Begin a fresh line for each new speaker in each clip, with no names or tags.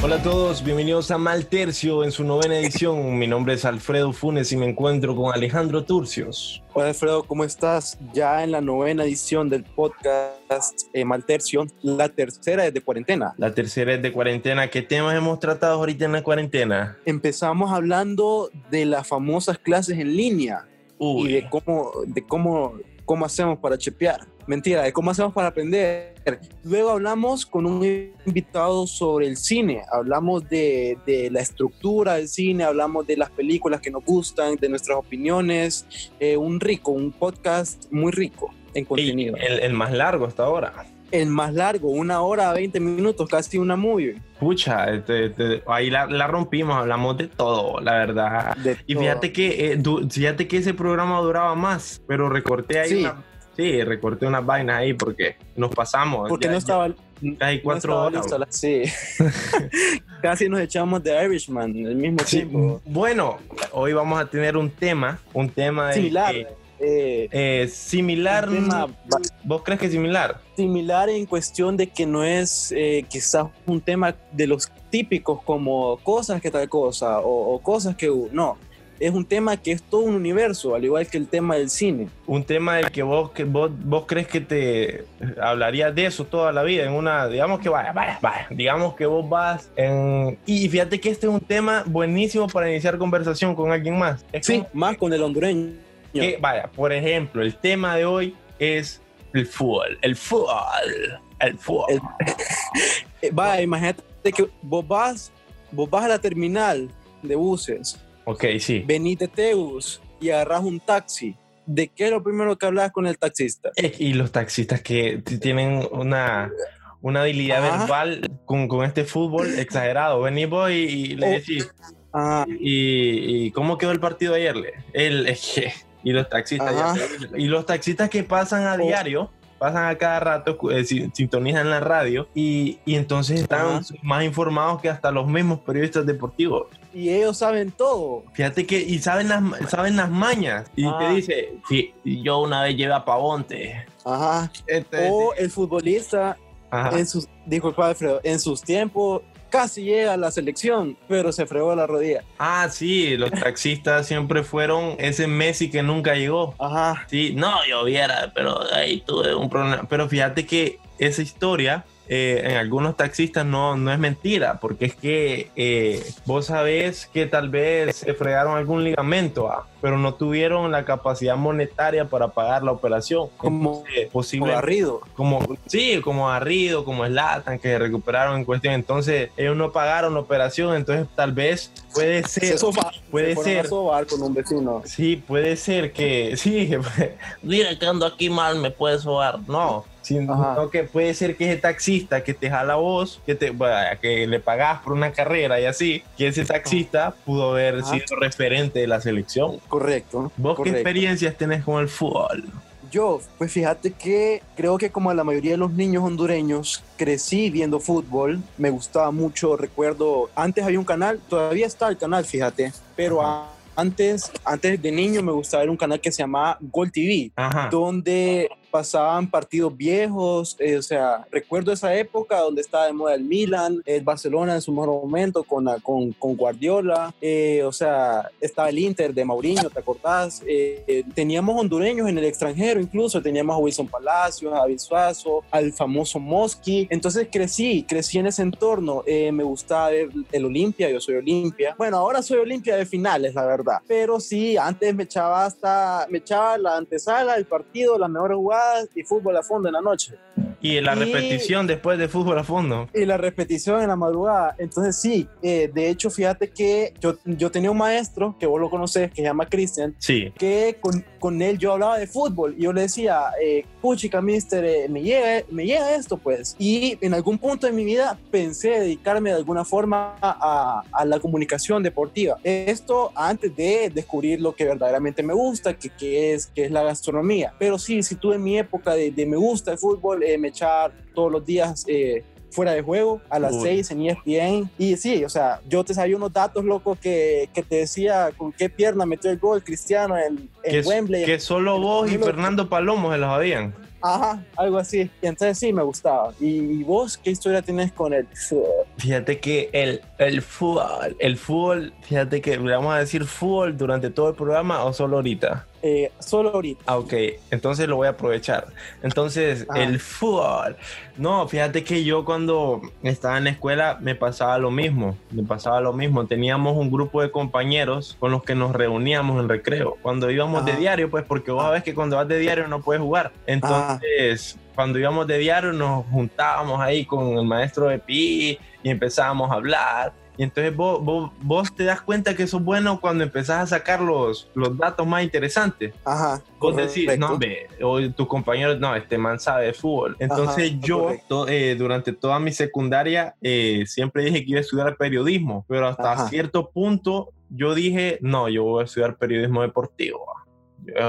Hola a todos, bienvenidos a Mal Tercio en su novena edición. Mi nombre es Alfredo Funes y me encuentro con Alejandro Turcios.
Hola Alfredo, ¿cómo estás? Ya en la novena edición del podcast eh, Mal Tercio, la tercera es de cuarentena.
La tercera es de cuarentena. ¿Qué temas hemos tratado ahorita en la cuarentena?
Empezamos hablando de las famosas clases en línea
Uy.
y de cómo, de cómo, cómo hacemos para chepear. Mentira, de cómo hacemos para aprender. Luego hablamos con un invitado sobre el cine. Hablamos de, de la estructura del cine, hablamos de las películas que nos gustan, de nuestras opiniones. Eh, un rico, un podcast muy rico en contenido.
El, el más largo hasta ahora.
El más largo, una hora, 20 minutos, casi una movie.
Pucha, este, este, ahí la, la rompimos, hablamos de todo, la verdad.
De
Y
todo.
fíjate que, eh, du- fíjate que ese programa duraba más, pero recorté ahí
Sí.
una- sí, recorté unas vainas ahí porque nos pasamos.
Porque
Ya-
no estaba. No
cuatro
estaba
horas.
listo Sí. Casi nos echamos de Irishman al mismo
Sí,
tiempo.
bueno, hoy vamos a tener un tema, un tema
Similar.
que,
eh,
eh, similar.
tema
¿Vos crees que es similar?
similar en cuestión de que no es eh, quizás un tema de los típicos como cosas que tal cosa o, o cosas que no. Es un tema que es todo un universo, al igual que el tema del cine.
Un tema del que vos, que vos, vos crees que te hablarías de eso toda la vida, en una, digamos que vaya, vaya, vaya, digamos que vos vas en... Y fíjate que este es un tema buenísimo para iniciar conversación con alguien más. Es
Sí,
como
más con el hondureño.
que, vaya, por ejemplo, el tema de hoy es el fútbol, el fútbol, el fútbol.
El- Eh, va, imagínate que vos vas, vos vas a la terminal de buses
Ok, sí.
venís de Teus y agarras un taxi, ¿de qué es lo primero que hablas con el taxista?
Y los taxistas que tienen una, una habilidad
Ajá.
verbal con, con este fútbol exagerado. Venís vos y, y le
Oh.
decís,
Ah,
¿y, y cómo quedó el partido ayer? El, es que- y los taxistas, ya y los taxistas que pasan a
Oh.
diario, pasan a cada rato, eh, sin- sintonizan la radio y, y entonces están
Ajá.
más informados que hasta los mismos periodistas deportivos.
Y ellos saben todo.
Fíjate que, y saben las, saben las mañas. Y
Ah.
te dice, sí, yo una vez llevé a Pavonte.
Ajá.
Este-
O el futbolista,
Ajá.
en sus, dijo Alfredo, en sus tiempos casi llega a la selección, pero se fregó la rodilla.
Ah, sí, los taxistas siempre fueron ese Messi que nunca llegó.
Ajá.
Sí, no, yo viera, pero ahí tuve un problema. Pero fíjate que esa historia eh, en algunos taxistas no, no es mentira, porque es que eh, vos sabés que tal vez se fregaron algún ligamento, ah, pero no tuvieron la capacidad monetaria para pagar la operación.
Como-
Entonces,
Como
posible,
Garrido.
como sí, como Arrido, como Slatan, que se recuperaron en cuestión. Entonces, ellos no pagaron la operación, entonces tal vez puede ser.
Se sofa-
puede
se
ser.
a sobar con un vecino.
Sí, puede ser que sí. Mira que ando aquí mal, me puedes sobar. No, sino
Ajá.
que puede ser que ese taxista que te jala vos, que te vaya, que le pagás por una carrera y así, que ese taxista pudo haber
Ajá.
sido referente de la selección.
Correcto.
¿Vos qué experiencias tenés con el fútbol?
Yo, pues fíjate que creo que como la mayoría de los niños hondureños, crecí viendo fútbol, me gustaba mucho, recuerdo, antes había un canal, todavía está el canal, fíjate, pero
Ajá.
antes, antes de niño me gustaba ver un canal que se llamaba Gol TV,
Ajá.
donde pasaban partidos viejos, eh, o sea, recuerdo esa época donde estaba de moda el Milan, el Barcelona en su mejor momento con, con, con Guardiola, eh, o sea, estaba el Inter de Mourinho, ¿te acordás? Eh, eh, teníamos hondureños en el extranjero incluso, teníamos a Wilson Palacios, a David Suazo, al famoso Mosqui, entonces crecí, crecí en ese entorno, eh, me gustaba ver el Olimpia, yo soy Olimpia, bueno, ahora soy Olimpia de finales, la verdad, pero sí, antes me echaba hasta, me echaba la antesala, el partido, las mejores jugadas y fútbol a fondo en la noche.
Y la
Y-
repetición después de fútbol a fondo.
Y la repetición en la madrugada. Entonces sí, eh, de hecho fíjate que yo, yo tenía un maestro, que vos lo conocés, que se llama Cristian,
Sí.
que con, con él yo hablaba de fútbol y yo le decía, eh, puchica, mister, eh, me, llega, me llega esto pues. Y en algún punto de mi vida pensé dedicarme de alguna forma a, a la comunicación deportiva. Esto antes de descubrir lo que verdaderamente me gusta, que, que es, que es la gastronomía. Pero sí, si tuve mi época de, de me gusta el fútbol, eh, me echaba todos los días... Eh, fuera de juego a las
Uy.
6 en ESPN. Y sí, o sea, yo te sabía unos datos locos que, que te decía con qué pierna metió el gol Cristiano en, en
Que,
Wembley.
que solo vos y
Loco.
Fernando Palomo se los habían.
Ajá, algo así. Y entonces sí, me gustaba. ¿Y vos qué historia tienes con el fútbol?
Fíjate que el, el fútbol, el fútbol, fíjate que le vamos a decir fútbol durante todo el programa o solo ahorita.
Eh, solo ahorita.
Ah, ok, entonces lo voy a aprovechar. Entonces,
Ah.
el fútbol. No, fíjate que yo cuando estaba en la escuela me pasaba lo mismo. Me pasaba lo mismo. Teníamos un grupo de compañeros con los que nos reuníamos en recreo. Cuando íbamos de
Ajá.
diario, pues porque vos sabés que cuando vas de diario no puedes jugar. Entonces, cuando íbamos de diario nos juntábamos ahí con el maestro de PI y empezábamos a hablar. Y entonces vos, vos, vos te das cuenta que eso es bueno cuando empezás a sacar los, los datos más interesantes.
Ajá.
Vos decís,
correcto.
no, ve, o tus compañeros, no, este man sabe de fútbol. Entonces
Ajá,
yo, to- eh, durante toda mi secundaria, eh, siempre dije que iba a estudiar periodismo, pero hasta
Ajá.
cierto punto yo dije, no, yo voy a estudiar periodismo deportivo.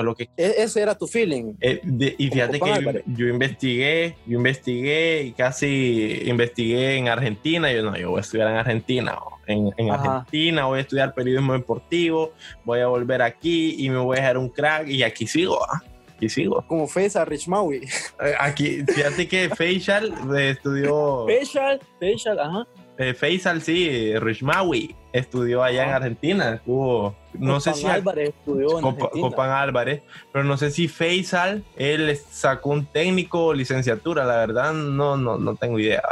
Lo que
E- ese era tu feeling.
eh, de- y fíjate que yo, yo investigué, yo investigué y casi investigué en Argentina. Yo no, yo voy a estudiar en Argentina. En, en. Argentina voy a estudiar periodismo deportivo, voy a volver aquí y me voy a dejar un crack y aquí sigo. ah, Aquí sigo.
Como Face a Rich Maui.
Eh, Aquí, fíjate que Faisal eh, estudió,
Facial, facial, ajá.
Eh, Faisal sí, Rishmawi estudió allá en
Ajá.
Argentina. Estuvo, no sé si
Álvarez estudió en
Copa-
Argentina.
Copán Álvarez, pero no sé si Faisal, él sacó un técnico o licenciatura, la verdad no, no, no tengo idea,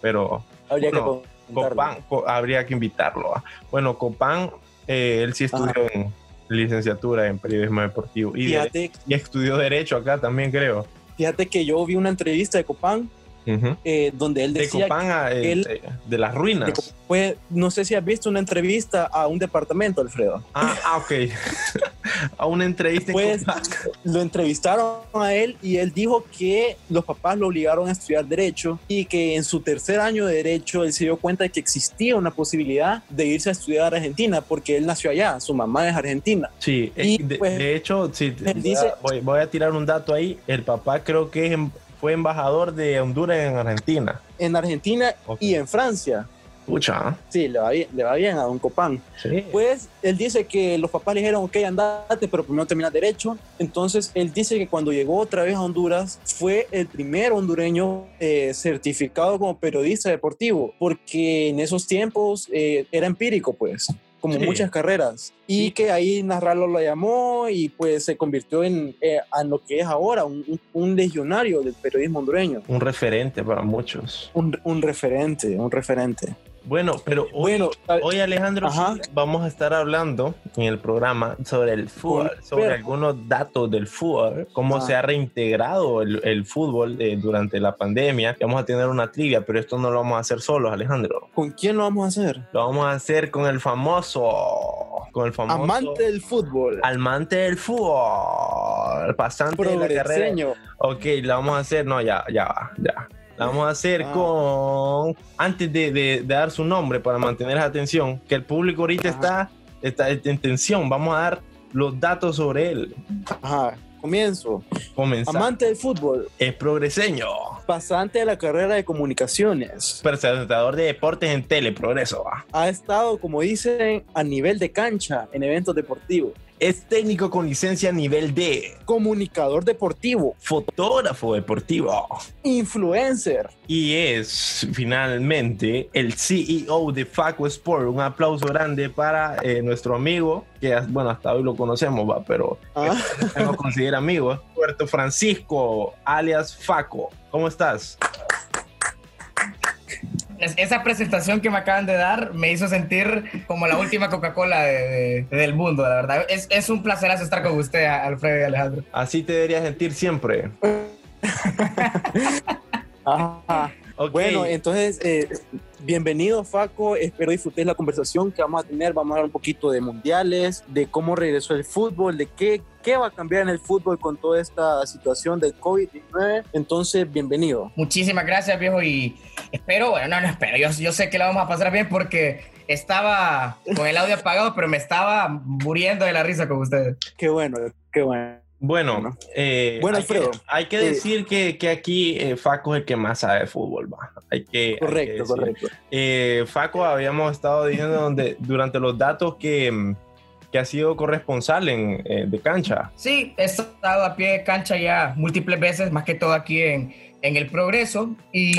pero
Habría
bueno,
que
co- habría que invitarlo. ¿ah? Bueno, Copán, eh, él sí estudió en licenciatura en periodismo deportivo y, de-
Fíjate,
y estudió derecho acá también creo.
fíjate que yo vi una entrevista de Copán
Ujú.
eh, donde él
De
decía
Copán a, eh,
él-
de, de las ruinas.
que fue, no sé si has visto una entrevista a un departamento, Alfredo.
Ah, ah, ok. a una entrevista en
Pues
Copán.
lo entrevistaron a él y él dijo que los papás lo obligaron a estudiar derecho y que en su tercer año de derecho él se dio cuenta de que existía una posibilidad de irse a estudiar a Argentina porque él nació allá, su mamá es argentina.
Sí, eh,
Y,
de,
pues,
de hecho, sí,
dice-
a, voy- voy a tirar un dato ahí. El papá creo que es em- fue embajador de Honduras en Argentina.
En Argentina
Ok.
y en Francia.
Pucha,
Sí, le va bien, le va bien a Don Copán.
sí.
Pues él dice que los papás le dijeron, ok, andate, pero primero terminas derecho. Entonces él dice que cuando llegó otra vez a Honduras fue el primer hondureño eh, certificado como periodista deportivo, porque en esos tiempos eh, era empírico, pues, como
Sí.
muchas carreras. Y
Sí.
que ahí Narralo lo llamó y pues se convirtió en, eh, en lo que es ahora, un, un- un legionario del periodismo hondureño.
Un referente para muchos.
Un, un referente, un referente.
Bueno, pero hoy,
Bueno,
hoy, Alejandro,
Ajá.
vamos a estar hablando en el programa sobre el fútbol, sobre
pero-
algunos datos del fútbol, cómo
Ah.
se ha reintegrado el, el fútbol eh, durante la pandemia. Vamos a tener una trivia, pero esto no lo vamos a hacer solos, Alejandro.
¿con quién lo vamos a hacer?
Lo vamos a hacer con el famoso, con el famoso
Amante del fútbol.
amante del fútbol, pasante de la carrera.
Progreseño.
Ok, la vamos a hacer, no, ya, ya va, ya. La vamos a hacer
Ah.
con, antes de, de- de dar su nombre para mantener la atención, que el público ahorita
Ajá.
está, está en tensión, vamos a dar los datos sobre él.
Ajá, comienzo.
Comenzar.
Amante del fútbol,
es progreseño,
pasante de la carrera de comunicaciones.
presentador de deportes en tele, progreso. va.
Ha estado, como dicen, a nivel de cancha en eventos deportivos.
Es técnico con licencia a nivel D,
Comunicador deportivo,
fotógrafo deportivo.
influencer.
Y es finalmente el CEO de Faco Sport. Un aplauso grande para eh, nuestro amigo, que bueno, hasta hoy lo conocemos, va, pero
Ah,
no considera amigo. Puerto Francisco, alias Faco. ¿Cómo estás?
Es- Esa presentación que me acaban de dar me hizo sentir como la última Coca-Cola de- de- del mundo, la verdad. Es, es un placer estar con usted, Alfredo y Alejandro.
Así te deberías sentir siempre.
ajá. Bueno, entonces, eh, bienvenido Faco, espero disfrutéis la conversación que vamos a tener, vamos a hablar un poquito de mundiales, de cómo regresó el fútbol, de qué, qué va a cambiar en el fútbol con toda esta situación del COVID-19, entonces, bienvenido.
Muchísimas gracias, viejo, y espero, bueno, no, no espero, yo, yo sé que la vamos a pasar bien porque estaba con el audio apagado, pero me estaba muriendo de la risa con ustedes.
Qué bueno, qué bueno.
Bueno,
Bueno.
eh,
Bueno,
hay que- hay que,
eh,
decir que, que aquí eh, Faco es el que más sabe de fútbol. Va. Hay que, hay que
Correcto, correcto.
Eh, Faco, habíamos estado diciendo donde, durante los datos que, que has sido corresponsal en, eh, de cancha.
Sí, he estado a pie de cancha ya múltiples veces, más que todo aquí en, en el Progreso. Y,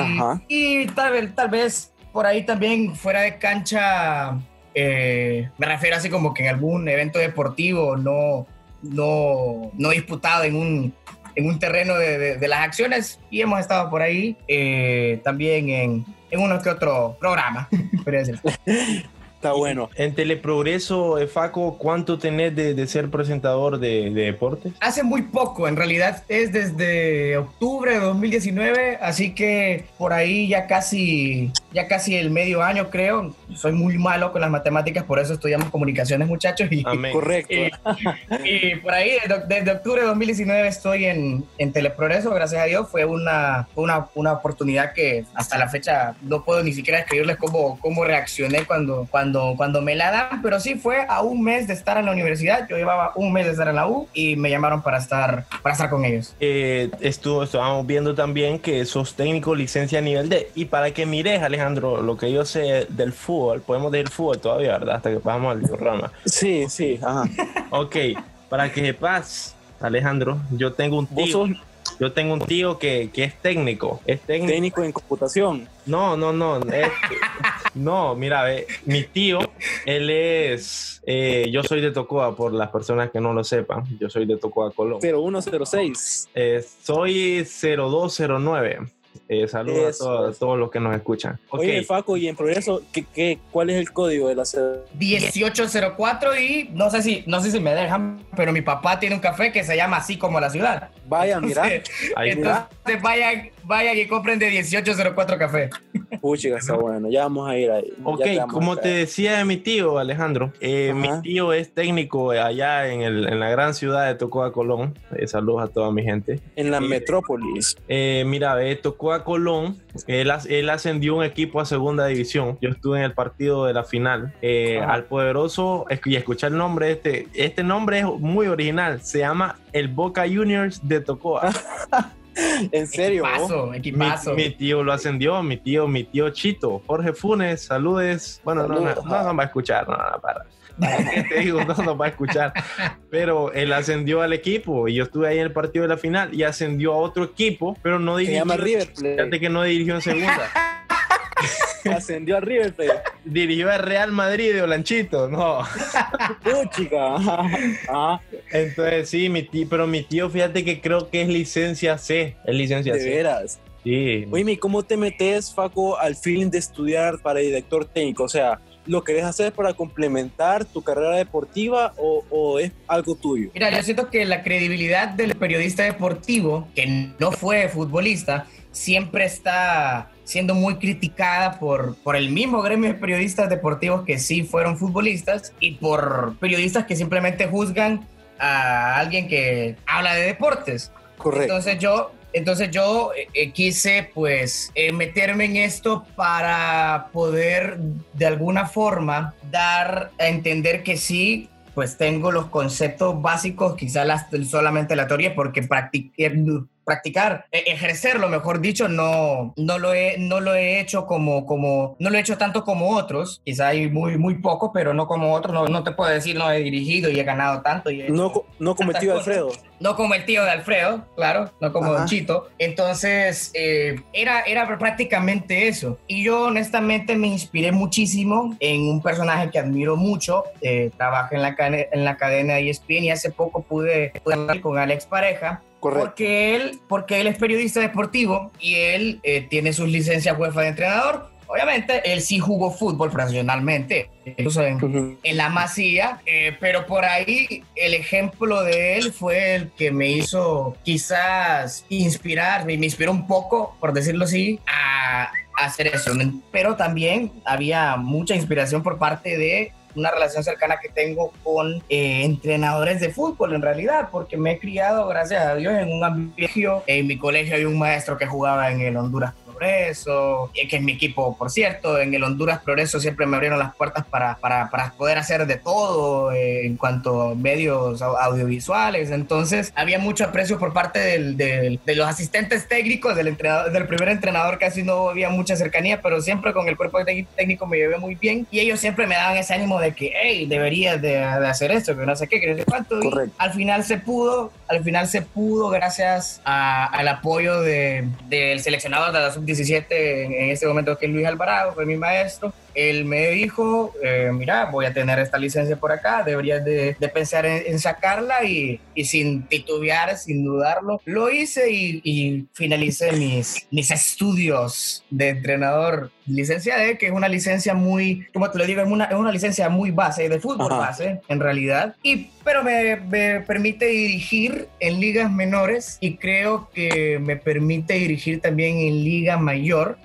y tal, vez, tal vez por ahí también fuera de cancha, eh, me refiero así como que en algún evento deportivo no, no, no disputado en un, en un terreno de, de, las acciones y hemos estado por ahí eh, también en, en uno que otro programa.
Está bueno.
En Teleprogreso, Faco, ¿cuánto tenés de, ser presentador de, deportes?
Hace muy poco, en realidad es desde octubre de 2019, así que por ahí ya casi, ya casi el medio año creo. Soy muy malo con las matemáticas, por eso estudiamos comunicaciones, muchachos. Y,
Correcto.
Y, por ahí, desde, octubre de 2019 estoy en, en Teleprogreso, gracias a Dios. Fue una, una, una, oportunidad que hasta la fecha no puedo ni siquiera escribirles cómo, cómo reaccioné cuando, cuando cuando, me la dan, pero sí fue a un mes de estar en la universidad. Yo llevaba un mes de estar en la U y me llamaron para estar, para estar con ellos.
Eh, estuvo, estábamos viendo también que sos técnico licencia a nivel D. Y para que mires, Alejandro, lo que yo sé del fútbol, podemos decir fútbol todavía, ¿verdad? Hasta que pasamos al programa.
Sí, sí, ajá.
ok, para que sepas, Alejandro, yo tengo un tío. Yo tengo un tío que, que es técnico. Es
técnico. en computación.
No, no, no. no, mira, mi tío, él es. Eh, yo soy de Tocoa, por las personas que no lo sepan. Yo soy de Tocoa, Colombia.
0106.
Eh, soy 0209. Eh, saludos a todos, los que nos escuchan.
Oye, Faco, y en progreso, ¿qué, qué, cuál es el código de la sede?
1804 y no sé si no sé si me dejan, pero mi papá tiene un café que se llama así como la ciudad.
Vaya, mira.
Entonces, vayan, vayan y compren de 1804 café.
Puchiga, está bueno. Ya vamos a ir ahí.
Ok, como te decía de mi tío, Alejandro, eh, mi tío es técnico allá en, el, en la gran ciudad de Tocoa, Colón. Eh, saludos a toda mi gente.
En la metrópolis.
Eh, mira, Tocoa, Colón, él, él, ascendió un equipo a segunda división. Yo estuve en el partido de la final. al poderoso, y escucha el nombre, este, este nombre es muy original. Se llama el Boca Juniors de Tocoa.
en serio.
Equipazo,
Mi, tío lo ascendió, mi tío, mi tío Chito, Jorge Funes, saludes. Bueno, no, no, no, va a escuchar, no, no, para. te digo? No nos va a escuchar. Pero él ascendió al equipo y yo estuve ahí en el partido de la final y ascendió a otro equipo, pero no dirigió.
Se llama River
Fíjate que no dirigió en segunda.
Ascendió a River
Dirigió a Real Madrid de Olanchito, no.
chica.
Entonces, sí, mi tío, pero mi tío, fíjate que creo que es licencia C. Es licencia
¿De
C.
veras?
Sí.
Oye, ¿cómo te metes, Faco, al feeling de estudiar para director técnico? O sea, ¿lo querés hacer para complementar tu carrera deportiva o, o, es algo tuyo?
Mira, yo siento que la credibilidad del periodista deportivo, que no fue futbolista, siempre está siendo muy criticada por, por el mismo gremio de periodistas deportivos que sí fueron futbolistas y por periodistas que simplemente juzgan a alguien que habla de deportes.
Correcto.
Entonces yo, entonces yo eh, quise pues eh, meterme en esto para poder de alguna forma dar a entender que sí, pues tengo los conceptos básicos, quizás solamente la teoría, porque practiqué, practicar, e, ejercerlo, mejor dicho, no, no, lo he, no lo he hecho como, como, no lo he hecho tanto como otros, quizá hay muy, muy poco, pero no como otros, no, no te puedo decir, no he dirigido y he ganado tanto. Y
no, no como el tío de Alfredo.
No como el tío de Alfredo, claro, no como Don Chito. Entonces, eh, era, era prácticamente eso. Y yo honestamente me inspiré muchísimo en un personaje que admiro mucho, eh, trabaja en la, en la cadena ESPN y hace poco pude, pude hablar con Alex Pareja, porque él, porque él es periodista deportivo y él eh, tiene sus licencias UEFA de entrenador. Obviamente, él sí jugó fútbol profesionalmente, incluso en, la masía, eh, pero por ahí el ejemplo de él fue el que me hizo quizás inspirar, me inspiró un poco, por decirlo así, a hacer eso. Pero también había mucha inspiración por parte de una relación cercana que tengo con eh, entrenadores de fútbol en realidad, porque me he criado, gracias a Dios, en un ambiente. En mi colegio hay un maestro que jugaba en el Honduras Progreso, que es mi equipo, por cierto. En el Honduras Progreso siempre me abrieron las puertas para, para, para poder hacer de todo eh, en cuanto a medios audiovisuales. Entonces, había mucho aprecio por parte del, de los asistentes técnicos, del, entrenador, del primer entrenador, casi no había mucha cercanía, pero siempre con el cuerpo técnico me llevé muy bien. Y ellos siempre me daban ese ánimo de que, hey, deberías de, hacer esto, que no sé qué, que no sé cuánto. al final se pudo, al final se pudo gracias al apoyo de, del seleccionador de la sub-17 en, este momento, que es Luis Alvarado, fue mi maestro él me dijo, eh, mira, voy a tener esta licencia por acá, deberías de, pensar en, sacarla y, sin titubear, sin dudarlo, lo hice y, y, finalicé mis, mis estudios de entrenador licencia D, que es una licencia muy, como te lo digo, es una, es una licencia muy base, de fútbol base, en realidad, y, pero me, me permite dirigir en ligas menores y creo que me permite dirigir también en liga mayor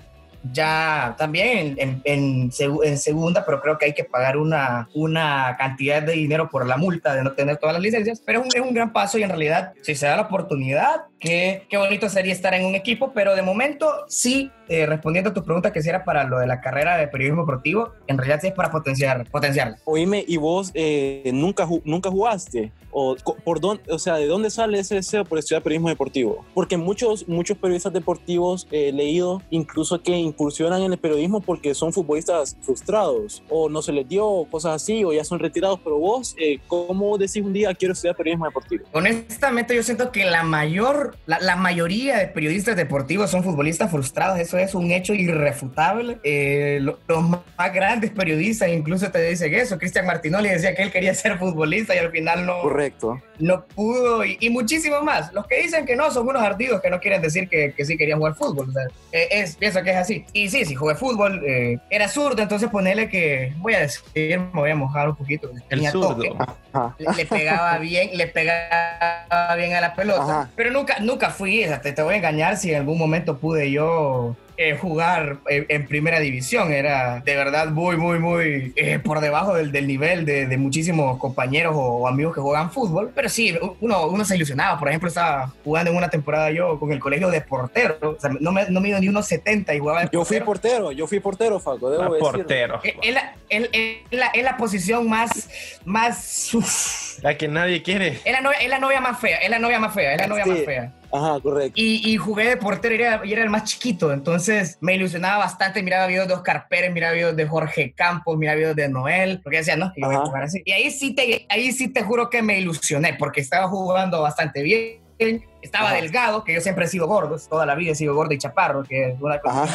ya también en, en, segunda, pero creo que hay que pagar una, una cantidad de dinero por la multa de no tener todas las licencias, pero es un gran paso y en realidad si se da la oportunidad, qué, qué bonito sería estar en un equipo, pero de momento sí, eh, respondiendo a tu pregunta que si era para lo de la carrera de periodismo deportivo, en realidad sí es para potenciar, potenciarla.
Oíme, ¿y vos eh, nunca, nunca jugaste? O, por dónde, o sea, ¿de dónde sale ese deseo por estudiar periodismo deportivo? Porque muchos, muchos periodistas deportivos he leído incluso que incursionan en el periodismo porque son futbolistas frustrados o no se les dio cosas así o ya son retirados. Pero vos, eh, ¿cómo decís un día quiero estudiar periodismo deportivo?
Honestamente, yo siento que la mayor, la, la mayoría de periodistas deportivos son futbolistas frustrados. Eso es un hecho irrefutable. Eh, los, más grandes periodistas incluso te dicen eso. Cristian Martinoli decía que él quería ser futbolista y al final no.
Correcto.
No pudo y, y muchísimo más. Los que dicen que no son unos ardidos que no quieren decir que, que sí querían jugar fútbol. Eh, es, pienso que es así. Y sí, si jugué fútbol, eh, era zurdo, entonces ponerle que, voy a decir, me voy a mojar un poquito.
El zurdo.
Le, pegaba bien, le pegaba bien a la pelota. Pero nunca, nunca fui, te, te voy a engañar si en algún momento pude yo eh, jugar en, primera división. Era de verdad muy, muy, muy eh, por debajo del, del nivel de, de, muchísimos compañeros o amigos que juegan fútbol. Pero sí, uno, uno se ilusionaba. Por ejemplo, estaba jugando en una temporada yo con el colegio de portero. O sea, no, me, no mido ni unos 70 y jugaba
Yo fui portero, yo fui portero, Faco, debo
ah, Portero.
Es la, la, la, posición más... más
la que nadie quiere.
Es la, novia, es la novia más fea, es la novia más fea, es la novia más fea.
Ajá, correcto.
Y, y, jugué de portero y era, y era, el más chiquito, entonces me ilusionaba bastante. Miraba videos de Oscar Pérez, miraba videos de Jorge Campos, miraba videos de Noel, porque decía, no, que yo voy a jugar así. Y ahí sí, te, ahí sí te juro que me ilusioné, porque estaba jugando bastante bien estaba delgado, que yo siempre he sido gordo, toda la vida he sido gordo y chaparro, que es una cosa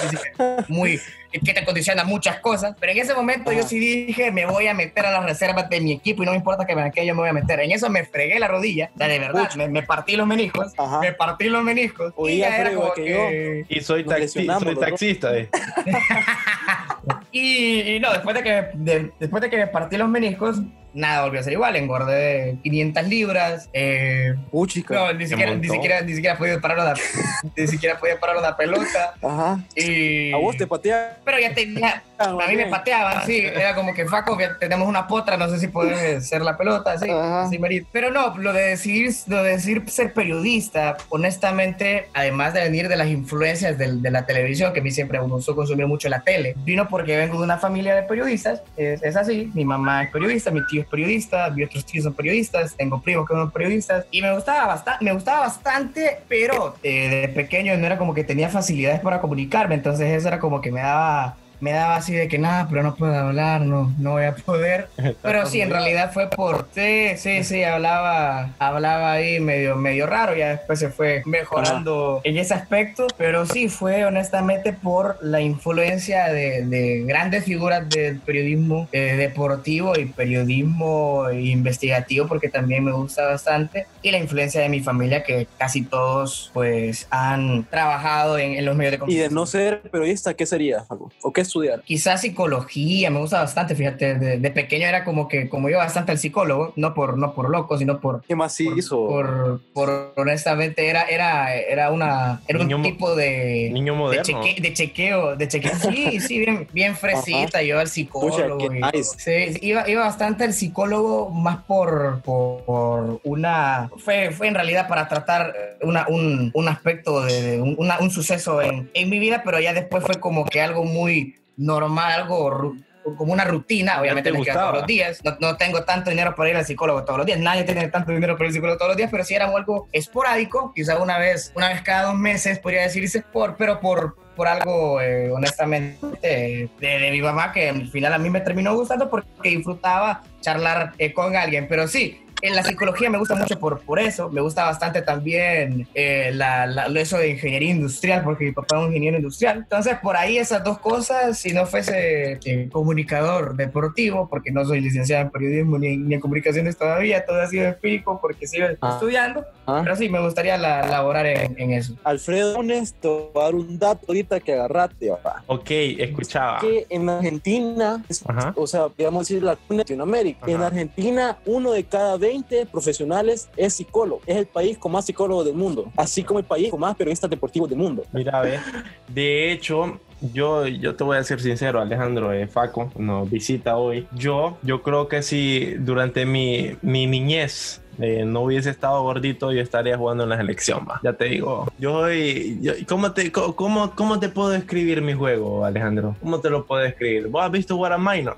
muy, que te condiciona muchas cosas, pero en ese momento yo sí dije, me voy a meter a las reservas de mi equipo y no me importa que me yo me voy a meter. En eso me fregué la rodilla, de verdad, me, partí los meniscos, me partí los meniscos.
y, era como que...
y soy, soy taxista. Eh.
y, no, después de, que, después de que me partí los meniscos, nada volvió a ser igual. Engordé 500 libras. Eh,
no,
ni siquiera, ni siquiera, ni siquiera podía parar una, ni siquiera podía parar una pelota.
Ajá.
Y,
a vos te pateaban.
Pero ya tenía, a mí me pateaban, sí. Era como que, Faco, tenemos una potra, no sé si puede ser la pelota, sí. sí Pero no, lo de, decir, lo de decir ser periodista, honestamente, además de venir de las influencias de, de la televisión, que a mí siempre me gustó consumir mucho la tele, vino porque vengo de una familia de periodistas. Es, es así. Mi mamá es periodista, mi tío periodista, mi otros tíos son periodistas, tengo primos que son periodistas y me gustaba bastante, me gustaba bastante, pero eh, de pequeño no era como que tenía facilidades para comunicarme, entonces eso era como que me daba me daba así de que nada, pero no puedo hablar, no, no voy a poder. Pero sí, en realidad fue por sí, sí, sí, hablaba, hablaba ahí medio, medio raro, ya después se fue mejorando en ese aspecto, pero sí fue honestamente por la influencia de, de grandes figuras del periodismo eh, deportivo y periodismo investigativo, porque también me gusta bastante, y la influencia de mi familia, que casi todos pues han trabajado en, los medios de
comunicación. Y de no ser periodista, ¿qué sería, ¿O qué estudiar?
Quizás psicología, me gusta bastante, fíjate, de, pequeño era como que, como yo bastante el psicólogo, no por, no por loco, sino por...
¿Qué más
hizo? Por, por, honestamente, era, era, era, una, era un tipo de...
Niño moderno.
De, chequeo, de chequeo, sí, sí, bien, bien fresita, yo al psicólogo. sí, iba, iba bastante al psicólogo más por, por, una... Fue, fue en realidad para tratar una, un, un aspecto de, un, un suceso en, en mi vida, pero ya después fue como que algo muy normal, algo como una rutina, obviamente me todos los días, no, no, tengo tanto dinero para ir al psicólogo todos los días, nadie tiene tanto dinero para ir al psicólogo todos los días, pero si era algo esporádico, quizá una vez, una vez cada dos meses podría decirse, por, pero por, por algo, eh, honestamente, de, mi mamá, que al final a mí me terminó gustando porque disfrutaba charlar eh, con alguien, pero sí, en la psicología me gusta mucho por, por eso. Me gusta bastante también eh, la, eso de ingeniería industrial, porque mi papá es un ingeniero industrial. Entonces, por ahí esas dos cosas, si no fuese eh, comunicador deportivo, porque no soy licenciado en periodismo ni, en comunicaciones todavía, todo ha sido empírico porque sigo ah. estudiando. Ah. Pero sí, me gustaría laborar en, eso.
Alfredo voy a dar un dato ahorita que agarrate, papá.
Ok, escuchaba.
Que en Argentina, o sea, digamos decir Latinoamérica, en Argentina, uno de cada 20 profesionales es psicólogo. Es el país con más psicólogos del mundo, así como el país con más periodistas deportivos del mundo.
Mira, ve. De hecho, yo, yo te voy a ser sincero, Alejandro eh, Faco nos visita hoy. Yo, yo creo que si durante mi, mi niñez eh, no hubiese estado gordito, yo estaría jugando en la selección. Ya te digo, yo soy. ¿cómo, te, cómo, ¿Cómo te puedo describir mi juego, Alejandro? ¿Cómo te lo puedo describir? ¿Vos has visto jugar a Minor?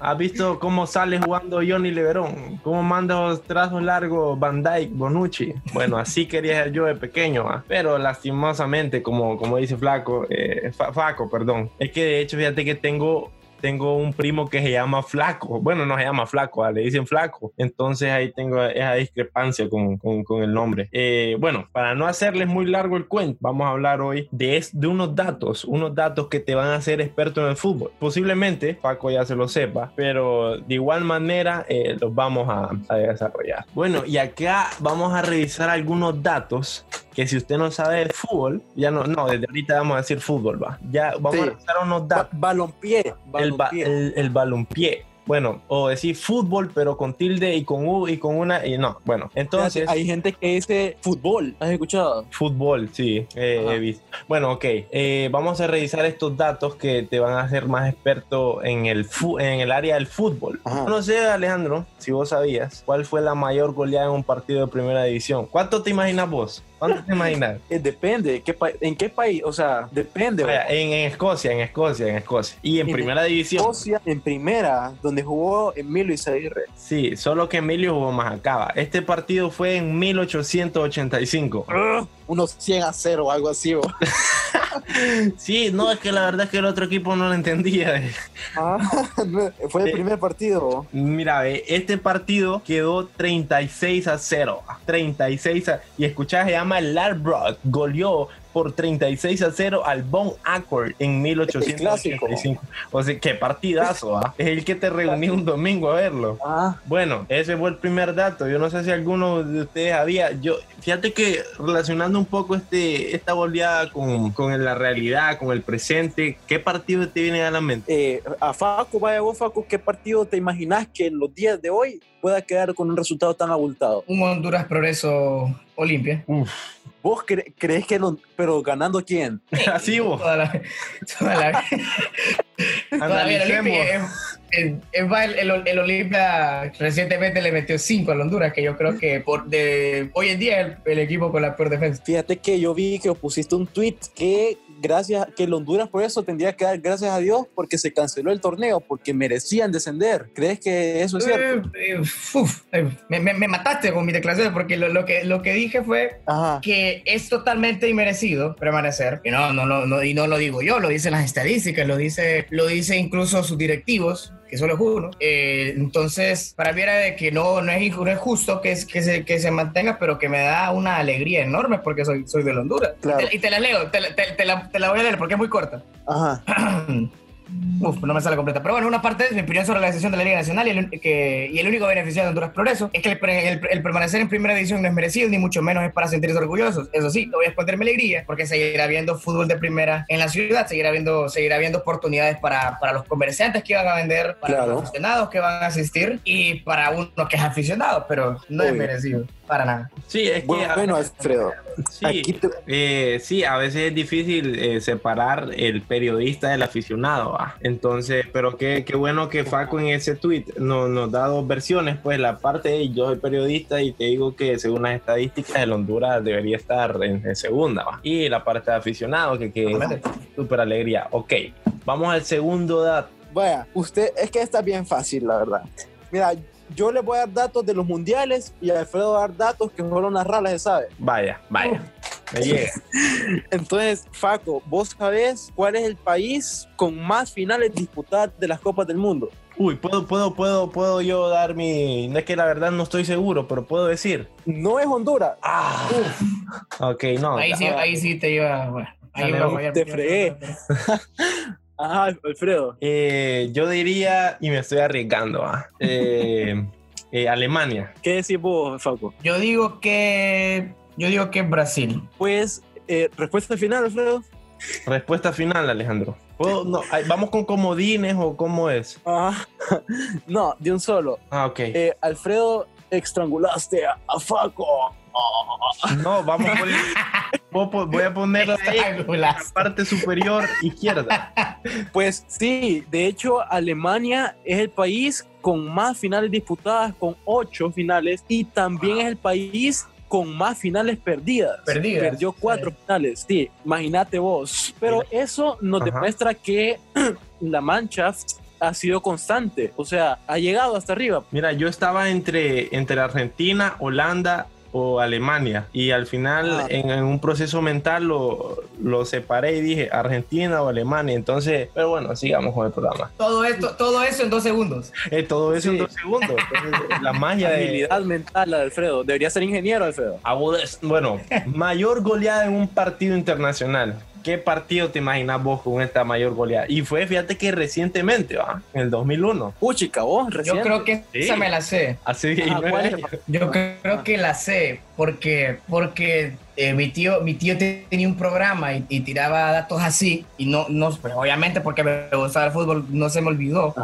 ¿Has visto cómo sale jugando Johnny Leverón? ¿Cómo manda los trazos largos Van Dyke, Bonucci? Bueno, así quería ser yo de pequeño, pero lastimosamente, como, como dice Flaco, eh, Faco, perdón, es que de hecho, fíjate que tengo tengo un primo que se llama Flaco. Bueno, no se llama Flaco, le dicen Flaco. Entonces ahí tengo esa discrepancia con, con, el nombre. Eh, bueno, para no hacerles muy largo el cuento, vamos a hablar hoy de, de unos datos, unos datos que te van a hacer experto en el fútbol. Posiblemente Paco ya se lo sepa, pero de igual manera eh, los vamos a, a desarrollar. Bueno, y acá vamos a revisar algunos datos que si usted no sabe de fútbol, ya no, no, desde ahorita vamos a decir fútbol, va. Ya vamos a revisar unos datos.
balompié.
El, el, el balompié bueno, o decir fútbol, pero con tilde y con U y con una, y no, bueno, entonces...
Hay gente que dice fútbol, ¿has escuchado?
Fútbol, sí, he visto. Bueno, ok, eh, vamos a revisar estos datos que te van a hacer más experto en el, en el área del fútbol. No sé, Alejandro, si vos sabías, ¿cuál fue la mayor goleada en un partido de primera división? ¿Cuánto te imaginas vos? ¿Cuánto te imaginas?
Eh, depende, ¿en qué país? O sea, depende.
en, Escocia, en Escocia, en Escocia. Y en, primera división.
Escocia, en primera, donde jugó Emilio Izaguirre.
Sí, solo que Emilio jugó más acá. Este partido fue en 1885.
Unos 100 a 0 o algo así.
sí, no, es que la verdad es que el otro equipo no lo entendía.
Ah, fue el primer partido.
Mira, este partido quedó 36 a 0. 36 a... Y escuchás, se llama Larbrock. Goleó por 36 a 0 al Bon Accord en 1885. O sea, qué partidazo, ¿ah? Es el que te reuní un domingo a verlo. Ah. Bueno, ese fue el primer dato. Yo no sé si alguno de ustedes había. Yo, fíjate que relacionando un poco este, esta goleada con, con la realidad, con el presente, ¿qué partido te viene a la mente?
Eh, a Facu, vaya vos, Facu, ¿qué partido te imaginas que en los días de hoy pueda quedar con un resultado tan abultado?
Un Honduras Progreso Olimpia.
¿Vos crees que lo, pero ganando quién?
Así vos.
Toda la, el, el, Olimpia recientemente le metió 5 al Honduras, que yo creo que por de hoy en día es el, equipo con la peor defensa.
Fíjate que yo vi que pusiste un tweet que gracias, que el Honduras por eso tendría que dar gracias a Dios porque se canceló el torneo, porque merecían descender. ¿Crees que eso es cierto?
Eh, eh, me, me, mataste con mi declaración porque lo, lo, que, lo que dije fue que es totalmente inmerecido permanecer. Y no, no, no, no, y no lo digo yo, lo dicen las estadísticas, lo dice, lo dice incluso sus directivos que solo es uno. Eh, entonces, para mí era de que no, no, es, no es justo que, que, se, que se mantenga, pero que me da una alegría enorme porque soy, soy de Honduras. Y, te, la leo, te, te, la, te, la, voy a leer porque es muy corta. Ajá. Uf, no me sale completa. Pero bueno, una parte es mi opinión sobre la decisión de la Liga Nacional y el, que, y el único beneficiado de Honduras Progreso es que el, el, permanecer en primera división no es merecido, ni mucho menos es para sentirse orgullosos. Eso sí, no voy a esconderme alegría porque seguirá habiendo fútbol de primera en la ciudad, seguirá habiendo, seguirá habiendo oportunidades para, para los comerciantes que van a vender, para los aficionados que van a asistir y para uno que es aficionado, pero no es merecido para nada.
Sí, es que.
Bueno, Alfredo.
Sí, eh, sí, a veces es difícil eh, separar el periodista del aficionado. Entonces, pero qué, qué, bueno que Faco en ese tweet nos, nos da dos versiones. Pues la parte de yo soy periodista y te digo que según las estadísticas, el Honduras debería estar en, segunda. Y la parte de aficionado, que, que súper alegría. Ok, vamos al segundo dato.
Vaya, usted, es que está bien fácil, la verdad. Mira, yo le voy a dar datos de los mundiales y a Alfredo va a dar datos que fueron las ralas, ¿sabe?
Vaya, vaya.
Entonces, Faco, ¿vos sabés cuál es el país con más finales disputadas de las Copas del Mundo?
Uy, puedo, puedo, puedo, puedo yo dar mi. No es que la verdad no estoy seguro, pero puedo decir.
No es Honduras.
Ah. Ok, no.
Ahí sí, ahí sí te iba. Bueno, ahí
te fregué. Ajá, Alfredo.
Eh, yo diría, y me estoy arriesgando, ¿ah? eh, eh, Alemania.
¿Qué decís vos, Faco?
Yo digo que. Yo digo que Brasil.
Pues, respuesta final, Alfredo.
Respuesta final, Alejandro. No, ¿Vamos con comodines o cómo es?
Ah, no, de un solo.
Ah, ok.
Alfredo, estrangulaste a Faco.
No, vamos por voy a poner la parte superior izquierda.
Pues sí, de hecho Alemania es el país con más finales disputadas, con ocho finales, y también es el país con más finales perdidas.
Perdidas.
Perdió cuatro finales, sí, imagínate vos. Pero eso nos demuestra que la mancha ha sido constante, o sea, ha llegado hasta arriba.
Mira, yo estaba entre, entre Argentina, Holanda o Alemania. Y al final, ah. en, un proceso mental, lo, lo, separé y dije Argentina o Alemania. Entonces, pero bueno, sigamos con el programa.
Todo esto, todo eso en dos segundos.
Eh, todo eso en dos segundos. la magia
de. Habilidad mental, Alfredo. Debería ser ingeniero, Alfredo.
Bueno, mayor goleada en un partido internacional. ¿Qué partido te imaginas vos con esta mayor goleada? Y fue, fíjate que recientemente, ¿va? En el 2001.
Puchica, vos,
recién. Yo creo que esa me la sé.
Así, ah,
Yo creo que la sé, porque, porque eh, mi, tío, mi tío tenía un programa y, tiraba datos así, y no, no pues, obviamente porque me gustaba el fútbol, no se me olvidó.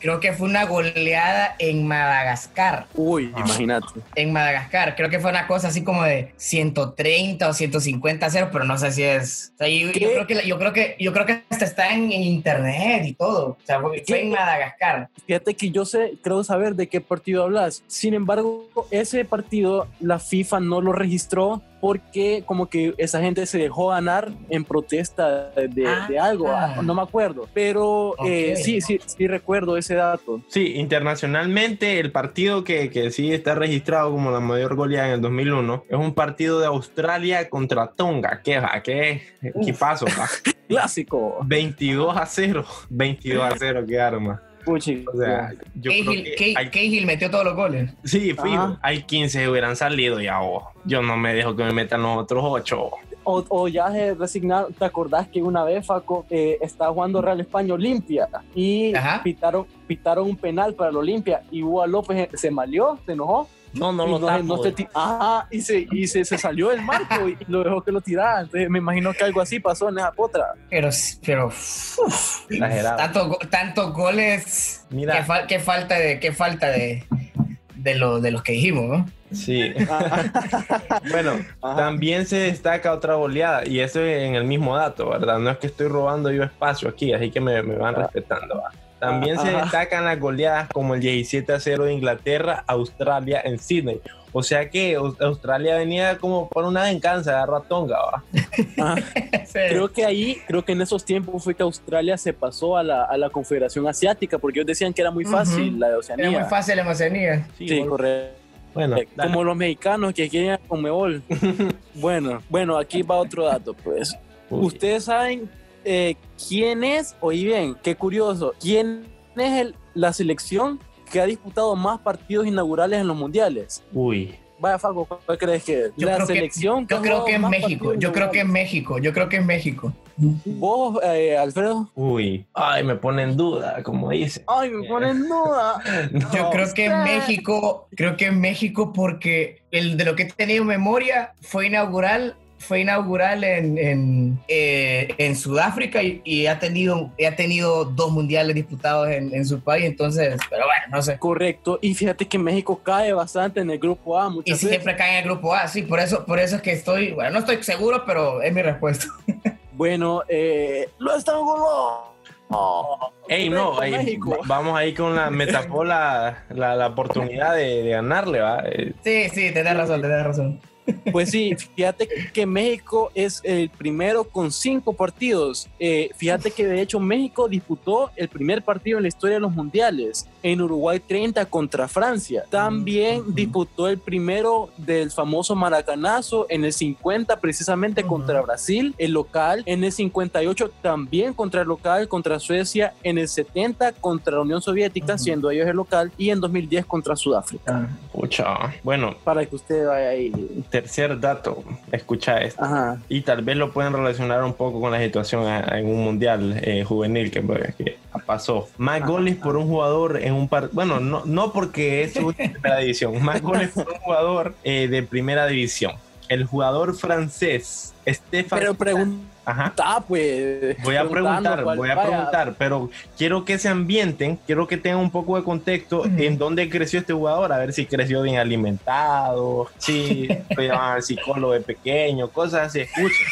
Creo que fue una goleada en Madagascar.
Uy, imagínate.
En Madagascar, creo que fue una cosa así como de 130 o 150 0, pero no sé si es. yo, creo que, yo, creo que, yo creo que hasta está en, internet y todo. O sea, fue, en Madagascar.
Fíjate que yo sé, creo saber de qué partido hablas. Sin embargo, ese partido la FIFA no lo registró porque como que esa gente se dejó ganar en protesta de, ah, algo, ah. no me acuerdo, pero eh, sí, sí, sí recuerdo ese dato.
Sí, internacionalmente el partido que, que sí está registrado como la mayor goleada en el 2001 es un partido de Australia contra Tonga, ¿qué, qué, qué pasó?
Clásico.
22 a 0, 22 a 0, qué arma.
O sea, yo Cahill, metió todos los goles.
Sí, fijo. Hay 15 hubieran salido ya. Oh, yo no me dejo que me metan los otros 8.
O, ya se resignaron, ¿te acordás que una vez Faco eh, estaba jugando Real España Olimpia y pitaron, pitaron un penal para el Olimpia y Hugo López se malió, se enojó
no, no lo
no, no Ajá, y, se, y se, se, salió del marco y lo dejó que lo tirara. Entonces me imagino que algo así pasó en esa potra.
Pero, pero, tanto, tantos goles. Mira. Qué, falta de, qué falta de, de, lo, de los que dijimos, ¿no?
Sí. bueno, también se destaca otra goleada y eso en el mismo dato, ¿verdad? No es que estoy robando yo espacio aquí, así que me, me van respetando. ¿va? También se destacan las goleadas como el 17 a 0 de Inglaterra, Australia en Sydney. O sea que Australia venía como por una venganza de Ratonga.
Ah, creo que ahí, creo que en esos tiempos fue que Australia se pasó a la, a la Confederación Asiática porque ellos decían que era muy fácil la de Oceanía.
Era muy fácil la Oceanía.
Sí, correcto. Bueno, eh, como los mexicanos que quieren Conmebol. bueno, bueno, aquí va otro dato, pues. Ustedes saben eh, quién es, oí bien, qué curioso, quién es el, la selección que ha disputado más partidos inaugurales en los mundiales.
Uy.
Vaya, Fago, ¿cuál crees que es?
la selección. yo creo que es México. Yo creo que es México. Yo creo que es México.
¿Vos, eh, Alfredo?
Uy, ay, me pone en duda, como dice.
Ay, me pone en duda.
Yo creo que en México, creo que en México porque el de lo que he tenido memoria fue inaugural fue inaugural en, en, eh, en Sudáfrica y, y, ha, tenido, ha tenido dos mundiales disputados en, en, su país, entonces, pero bueno, no sé.
Correcto, y fíjate que México cae bastante en el grupo A.
Muchas y siempre cae en el grupo A, sí, por eso, por eso es que estoy, bueno, no estoy seguro, pero es mi respuesta.
bueno, eh, lo estamos
Oh, Ey, no, ey, vamos ahí con la metapola, la, la oportunidad de, de ganarle, ¿va?
Sí, sí, tenés razón, tenés razón.
Pues sí, fíjate que México es el primero con cinco partidos. Eh, fíjate que de hecho México disputó el primer partido en la historia de los mundiales. En Uruguay 30 contra Francia. También disputó el primero del famoso Maracanazo en el 50 precisamente contra Brasil, el local. En el 58 también contra el local, contra Suecia. En el 70 contra la Unión Soviética, siendo ellos el local. Y en 2010 contra Sudáfrica.
Pucha, bueno.
Para que usted vaya ahí
tercer dato, escucha esto. Y tal vez lo pueden relacionar un poco con la situación en un mundial eh, juvenil que, que, pasó. Más goles por un jugador en un par. Bueno, no, no porque es su primera división, más goles por un jugador eh, de primera división. El jugador francés, Stefan.
Pero pregunta Ajá. Ah, pues.
Voy a preguntar, voy a preguntar, pero quiero que se ambienten, quiero que tengan un poco de contexto en dónde creció este jugador, a ver si creció bien alimentado, si fue al psicólogo de pequeño, cosas así. Escuchen.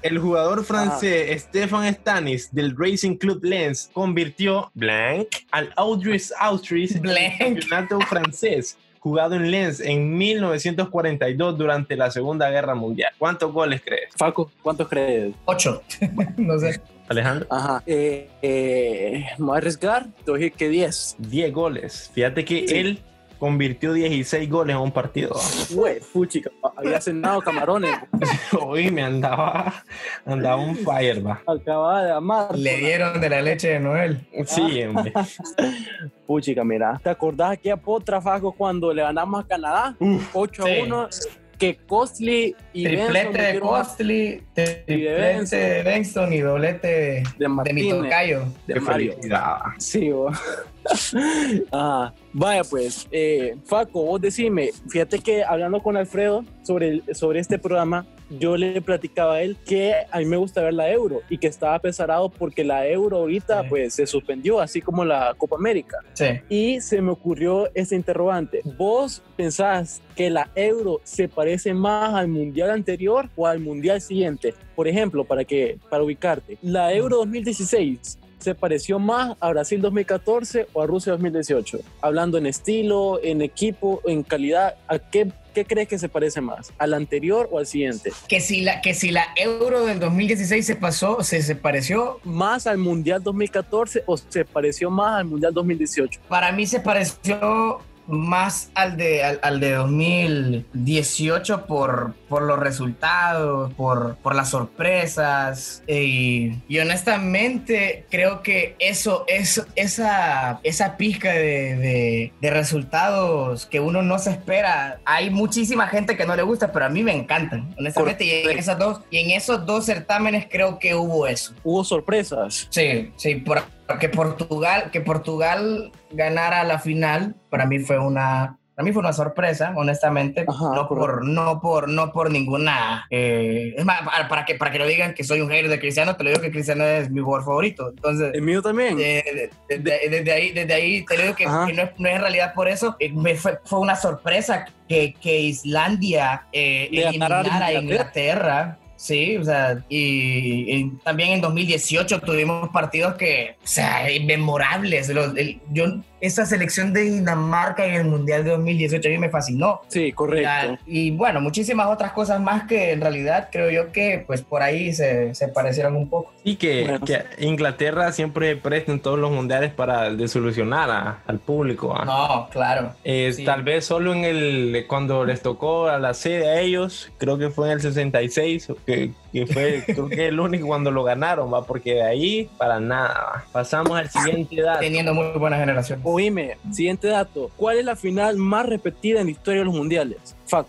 El jugador francés Stefan Stanis del Racing Club Lens convirtió blank al Audris Austris en el campeonato francés jugado en Lens en 1942 durante la Segunda Guerra Mundial. ¿Cuántos goles crees?
Faco, ¿cuántos crees?
Ocho. no sé.
Alejandro.
Ajá. Eh, eh, me voy a arriesgar, te decir que 10.
10 goles. Fíjate que él convirtió 16 goles en un partido.
Güey, fuchica, había cenado camarones.
Uy, me andaba, andaba un fire, va.
Acababa de amar.
Le dieron de la leche de Noel.
Sí, hombre.
Puchica, mira, ¿te acordás aquella potra, Fago, cuando le ganamos a Canadá? 8 a 1 que Costly y
triplete de Costly, triplete de Benston y doblete de, de, de mi tocayo.
De Mario. Sí, ah, vaya pues, eh, Faco, vos decime, fíjate que hablando con Alfredo sobre, sobre este programa, yo le platicaba a él que a mí me gusta ver la Euro y que estaba pesarado porque la Euro ahorita pues se suspendió, así como la Copa América.
Sí.
Y se me ocurrió ese interrogante. ¿Vos pensás que la Euro se parece más al Mundial anterior o al Mundial siguiente? Por ejemplo, para, que, para ubicarte, la Euro 2016 se pareció más a Brasil 2014 o a Rusia 2018? Hablando en estilo, en equipo, en calidad, ¿a qué, qué crees que se parece más? ¿Al anterior o al siguiente?
Que si la, que si la Euro del 2016 se pasó, se, se pareció
más al Mundial 2014 o se pareció más al Mundial 2018?
Para mí se pareció más al de, al, de 2018 por, por los resultados, por, por las sorpresas. Y, y, honestamente creo que eso, eso esa, esa pizca de, de, de, resultados que uno no se espera, hay muchísima gente que no le gusta, pero a mí me encantan, honestamente. Y en, esas dos, y en esos dos certámenes creo que hubo eso.
Hubo sorpresas.
Sí, sí, por que Portugal, que Portugal ganara la final, para mí fue una, para mí fue una sorpresa, honestamente, no, por, no, por, no por ninguna... Eh, es más, para que, para que lo digan que soy un hater de Cristiano, te lo digo que Cristiano es mi jugador favorito. Entonces,
el mío también.
desde, ahí, desde ahí te digo que, no, es, no, es, en realidad por eso. Eh, fue, fue, una sorpresa que, que Islandia eh, eliminara a Inglaterra Sí, o sea, y, también en 2018 tuvimos partidos que, o sea, inmemorables. yo esa selección de Dinamarca en el Mundial de 2018 a mí me fascinó.
Sí, correcto.
Y, bueno, muchísimas otras cosas más que en realidad creo yo que pues por ahí se, se parecieron un poco.
Y que, que Inglaterra siempre presta en todos los mundiales para desolucionar al público. ¿ah?
No, claro.
Eh, tal vez solo en el, cuando les tocó a la sede a ellos, creo que fue en el 66, que, que fue creo que el único cuando lo ganaron, ¿va? porque de ahí para nada. Pasamos al siguiente dato.
Teniendo muy buena generación.
Oíme, siguiente dato. ¿Cuál es la final más repetida en la historia de los mundiales? Fact.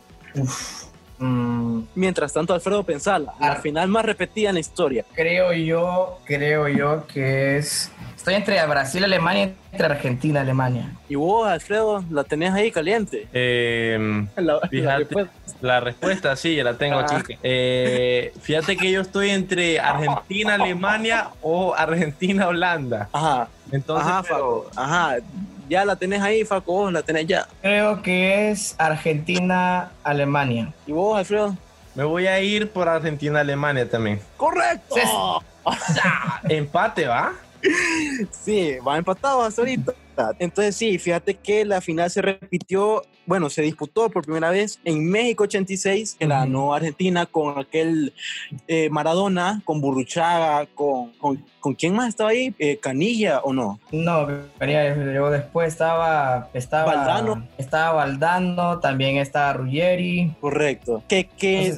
Mm. Mientras tanto, Alfredo pensala, la final más repetida en la historia.
Creo yo, creo yo que es Estoy entre Brasil, y Alemania, entre Argentina, y Alemania.
¿Y vos, Alfredo, la tenés ahí caliente?
Eh, la, respuesta. sí, ya la tengo, ah. chica. Eh, fíjate que yo estoy entre Argentina, Alemania o Argentina, Holanda.
Ajá. Entonces, ajá, Faco. Ajá. Ya la tenés ahí, Faco, la tenés ya.
Creo que es Argentina, Alemania.
¿Y vos, Alfredo?
Me voy a ir por Argentina, Alemania también.
¡Correcto!
Empate, ¿va?
Sí, va empatado ahorita. Entonces sí, fíjate que la final se repitió, bueno, se disputó por primera vez en México 86, que la ganó Argentina con aquel eh, Maradona, con Burruchaga, con, con, con, quién más estaba ahí? Eh, Canilla o no?
No, Canilla llegó después, estaba, estaba Valdano. Estaba Valdano, también estaba Ruggeri.
Correcto. Que, que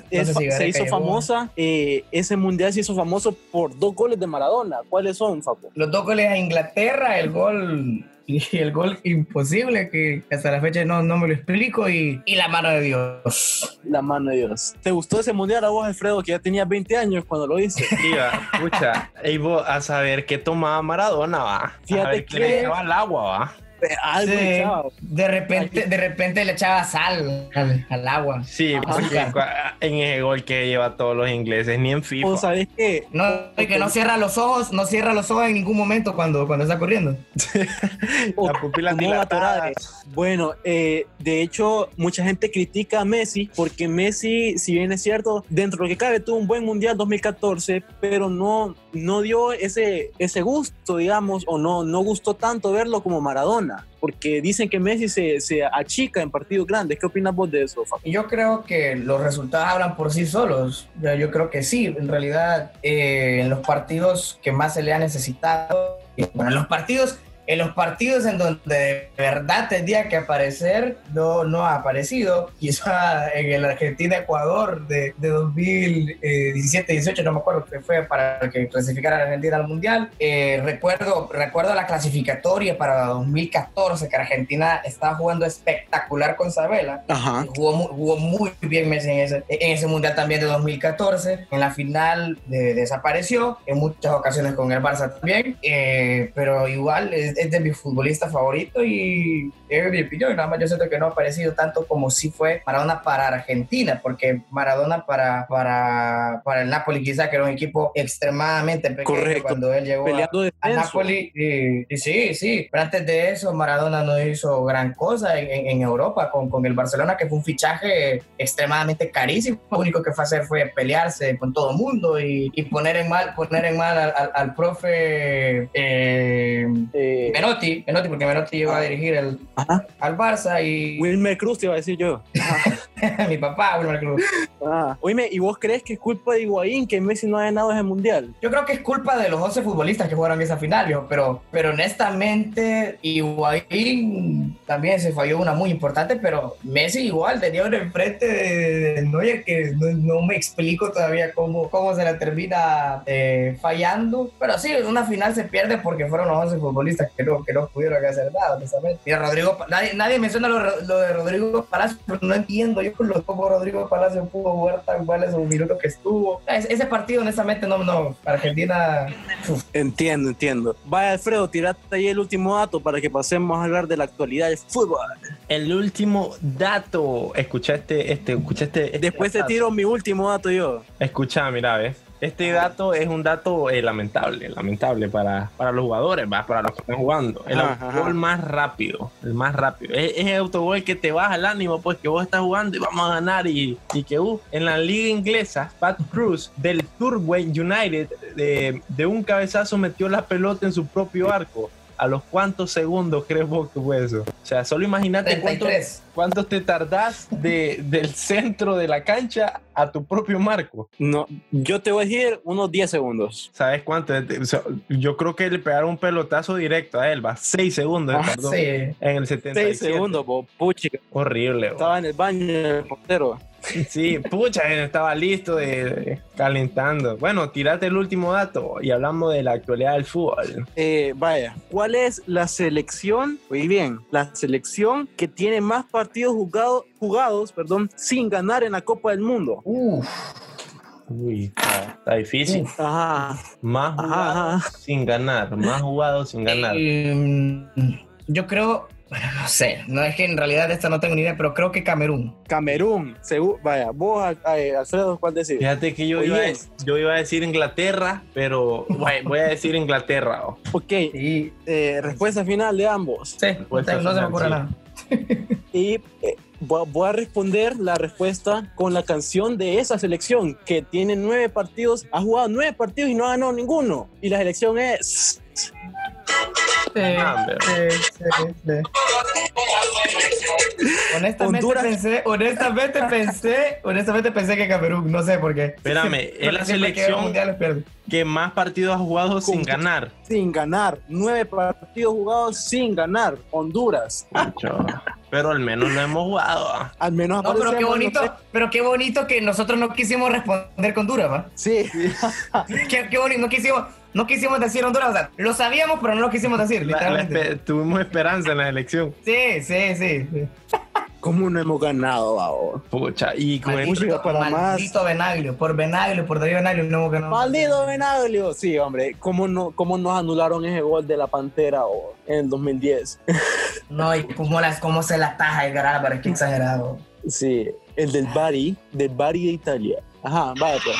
se hizo famosa, eh, ese mundial se hizo famoso por dos goles de Maradona. ¿Cuáles son, Faco?
Los dos goles a Inglaterra, el gol y el gol imposible que hasta la fecha no, no me lo explico y, y, la mano de Dios.
La mano de Dios. ¿Te gustó ese mundial a vos, Alfredo, que ya tenía 20 años cuando lo hice?
Iba, escucha, vos a saber qué tomaba Maradona, va.
Fíjate
que le echaba el agua, va
de repente, de repente le echaba sal al, agua.
Sí, en ese gol que lleva todos los ingleses, ni en FIFA.
¿Sabes qué?
No, que no cierra los ojos, no cierra los ojos en ningún momento cuando, cuando está corriendo.
la pupila Bueno, eh, de hecho, mucha gente critica a Messi porque Messi, si bien es cierto, dentro de lo que cabe, tuvo un buen mundial 2014, pero no, no dio ese, ese gusto, digamos, o no, no gustó tanto verlo como Maradona, porque dicen que Messi se, se achica en partidos grandes. ¿Qué opinas vos de eso,
Yo creo que los resultados hablan por sí solos. Yo creo que sí, en realidad, eh, en los partidos que más se le ha necesitado, bueno, en los partidos en los partidos en donde de verdad tendría que aparecer, no, no ha aparecido. Quizá en el Argentina-Ecuador de, de 2017-18, no me acuerdo que fue para que clasificara a Argentina al Mundial. Eh, recuerdo, recuerdo la clasificatoria para 2014, que Argentina estaba jugando espectacular con Sabela. Jugó, jugó, muy bien Messi en ese, en ese Mundial también de 2014. En la final desapareció, en muchas ocasiones con el Barça también, eh, pero igual es, de mi futbolista favorito y es mi opinión. Nada más yo siento que no ha aparecido tanto como si fue Maradona para Argentina, porque Maradona para, para, para el Napoli quizá que era un equipo extremadamente pequeño cuando él llegó a, Napoli. Y, sí, sí, pero antes de eso Maradona no hizo gran cosa en, en, Europa con, con, el Barcelona, que fue un fichaje extremadamente carísimo. Lo único que fue hacer fue pelearse con todo el mundo y, y, poner en mal, poner en mal al, al, profe eh, eh Menotti, Menotti, porque Menotti iba a dirigir el, al Barça y...
Wilmer Cruz te iba a decir yo.
Mi papá, Wilmer Cruz.
Ah. Oíme, ¿y vos crees que es culpa de Higuaín que Messi no haya ganado ese mundial?
Yo creo que es culpa de los 11 futbolistas que jugaron esa final, pero, pero honestamente Higuaín también se falló una muy importante, pero Messi igual tenía un enfrente de, Neuer que no, me explico todavía cómo, cómo se la termina eh, fallando, pero sí, una final se pierde porque fueron los 11 futbolistas que no, que no pudieron hacer nada, Mira, Rodrigo, nadie, nadie menciona lo, lo, de Rodrigo Palacio, pero no entiendo yo con lo como Rodrigo Palacio pudo jugar tan mal esos minutos que estuvo. ese partido, honestamente, no, no, Argentina.
Entiendo, entiendo. Vaya, Alfredo, tirate ahí el último dato para que pasemos a hablar de la actualidad del fútbol.
El último dato. Escuchaste este, escuchaste. Este
Después te tiro mi último dato yo.
Escucha, mira, ves. Este dato es un dato eh, lamentable, lamentable para, para los jugadores, ¿va? para los que están jugando. El autogol más rápido, el más rápido. Es, el autogol que te baja el ánimo, pues que vos estás jugando y vamos a ganar. Y, y que uh, en la liga inglesa, Pat Cruz del Turway United de, de un cabezazo metió la pelota en su propio arco. ¿A los cuántos segundos crees vos que fue eso? O sea, solo imagínate cuánto, te tardás de, del centro de la cancha a tu propio marco.
No, yo te voy a decir unos 10 segundos.
¿Sabes cuánto? yo creo que le pegaron un pelotazo directo a él, va 6 segundos.
Ah, sí.
En el 77.
6 segundos, puchi.
Horrible.
Estaba en el baño el portero.
Sí, pucha, estaba listo de, calentando. Bueno, tirate el último dato y hablamos de la actualidad del fútbol.
Eh, vaya, ¿cuál es la selección? Muy bien, la selección que tiene más partidos jugados, jugados, perdón, sin ganar en la Copa del Mundo.
Uf.
Uy, está, difícil.
Ajá.
Más jugados sin ganar, más jugados sin ganar.
Eh, yo creo, bueno, no sé, no es que en realidad esta no tengo ni idea, pero creo que Camerún.
Camerún, seguro, vaya, vos, Alfredo, ¿cuál decís?
Fíjate que yo iba, a, yo iba a decir Inglaterra, pero voy a decir Inglaterra. Oh.
Ok, y, eh, respuesta final de ambos.
Sí, no se me ocurre nada.
y eh, voy a responder la respuesta con la canción de esa selección que tiene nueve partidos, ha jugado nueve partidos y no ha ganado ninguno. Y la selección es...
Honestamente pensé, honestamente pensé, honestamente pensé que Camerún, no sé por qué.
Espérame, es la selección que más partidos ha jugado sin ganar.
Sin ganar, nueve partidos jugados sin ganar, Honduras.
Pero al menos lo hemos jugado.
Al menos
no, pero qué bonito, pero qué bonito que nosotros no quisimos responder con Honduras, ¿va?
Sí.
qué, qué bonito, no quisimos no quisimos decir Honduras, o sea, lo sabíamos, pero no lo quisimos decir, literalmente.
tuvimos esperanza en la elección.
Sí, sí, sí.
¿Cómo no hemos ganado, babo?
Pucha, y con
Maldito, para maldito Benaglio, por Benaglio, por David Benaglio no hemos ganado.
Maldito Benaglio, sí, hombre. ¿Cómo, no, cómo nos anularon ese gol de la Pantera en el 2010?
no, y cómo, las, cómo se la taja el Álvarez, qué exagerado.
Sí, el del Bari, del Bari de Italia. Ajá, vaya pues.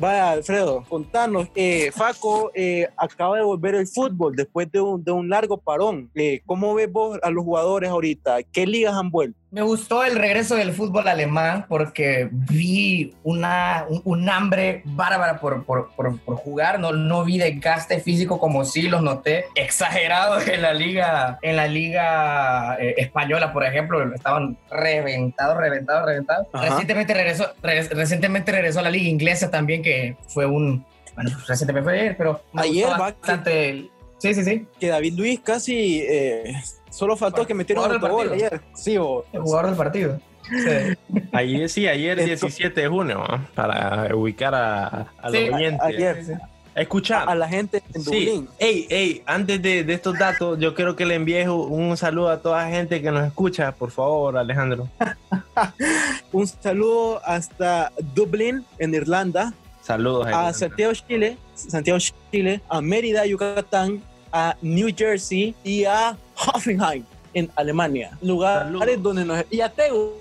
Vaya, Alfredo, contanos. Eh, Faco eh, acaba de volver el fútbol después de un, de un largo parón. Eh, ¿Cómo ves vos a los jugadores ahorita? ¿Qué ligas han vuelto?
Me gustó el regreso del fútbol alemán porque vi una, un, hambre bárbara por, por, por, jugar. No, no vi desgaste físico como sí los noté exagerados en la liga, en la liga eh, española, por ejemplo. Estaban reventados, reventados, reventados. Recientemente regresó, recientemente regresó a la liga inglesa también, que fue un... Bueno, recientemente fue ayer, pero...
Ayer
bastante... Sí, sí, sí.
Que David Luis casi... Eh Solo faltó que metieron el gol ayer. Sí, o,
el jugador del partido.
Sí. Ayer sí, ayer 17 de junio, para ubicar a, a los oyentes.
Ayer.
Escucha.
A la gente en
sí. Ey, ey, antes de, de, estos datos, yo quiero que le envíes un saludo a toda la gente que nos escucha, por favor, Alejandro.
un saludo hasta Dublín, en Irlanda.
Saludos
a Santiago, Chile, Santiago, Chile, a Mérida, Yucatán, a New Jersey y a Hoffenheim en Alemania. Lugares donde nos... Y a Tegucigalpa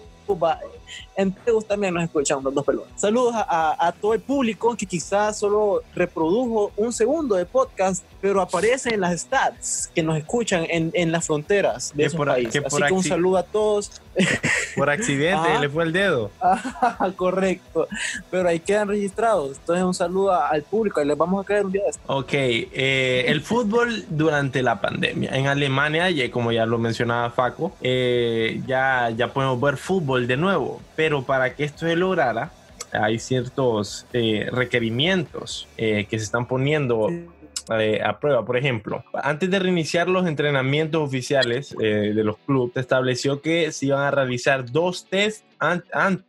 en Tegus también nos escuchan los dos pelones. Saludos a, todo el público que quizás solo reprodujo un segundo de podcast, pero aparece en las stats que nos escuchan en, en las fronteras de esos países. Así que un saludo a todos.
Por accidente le fue el dedo.
correcto. Pero ahí quedan registrados. Entonces un saludo al público y les vamos a caer un día de esto.
Ok, eh, el fútbol durante la pandemia. En Alemania, como ya lo mencionaba Faco, eh, ya, ya podemos ver fútbol de nuevo. Pero para que esto se lograra, hay ciertos eh, requerimientos que se están poniendo eh, a prueba. Por ejemplo, antes de reiniciar los entrenamientos oficiales de los clubes, se estableció que se iban a realizar dos test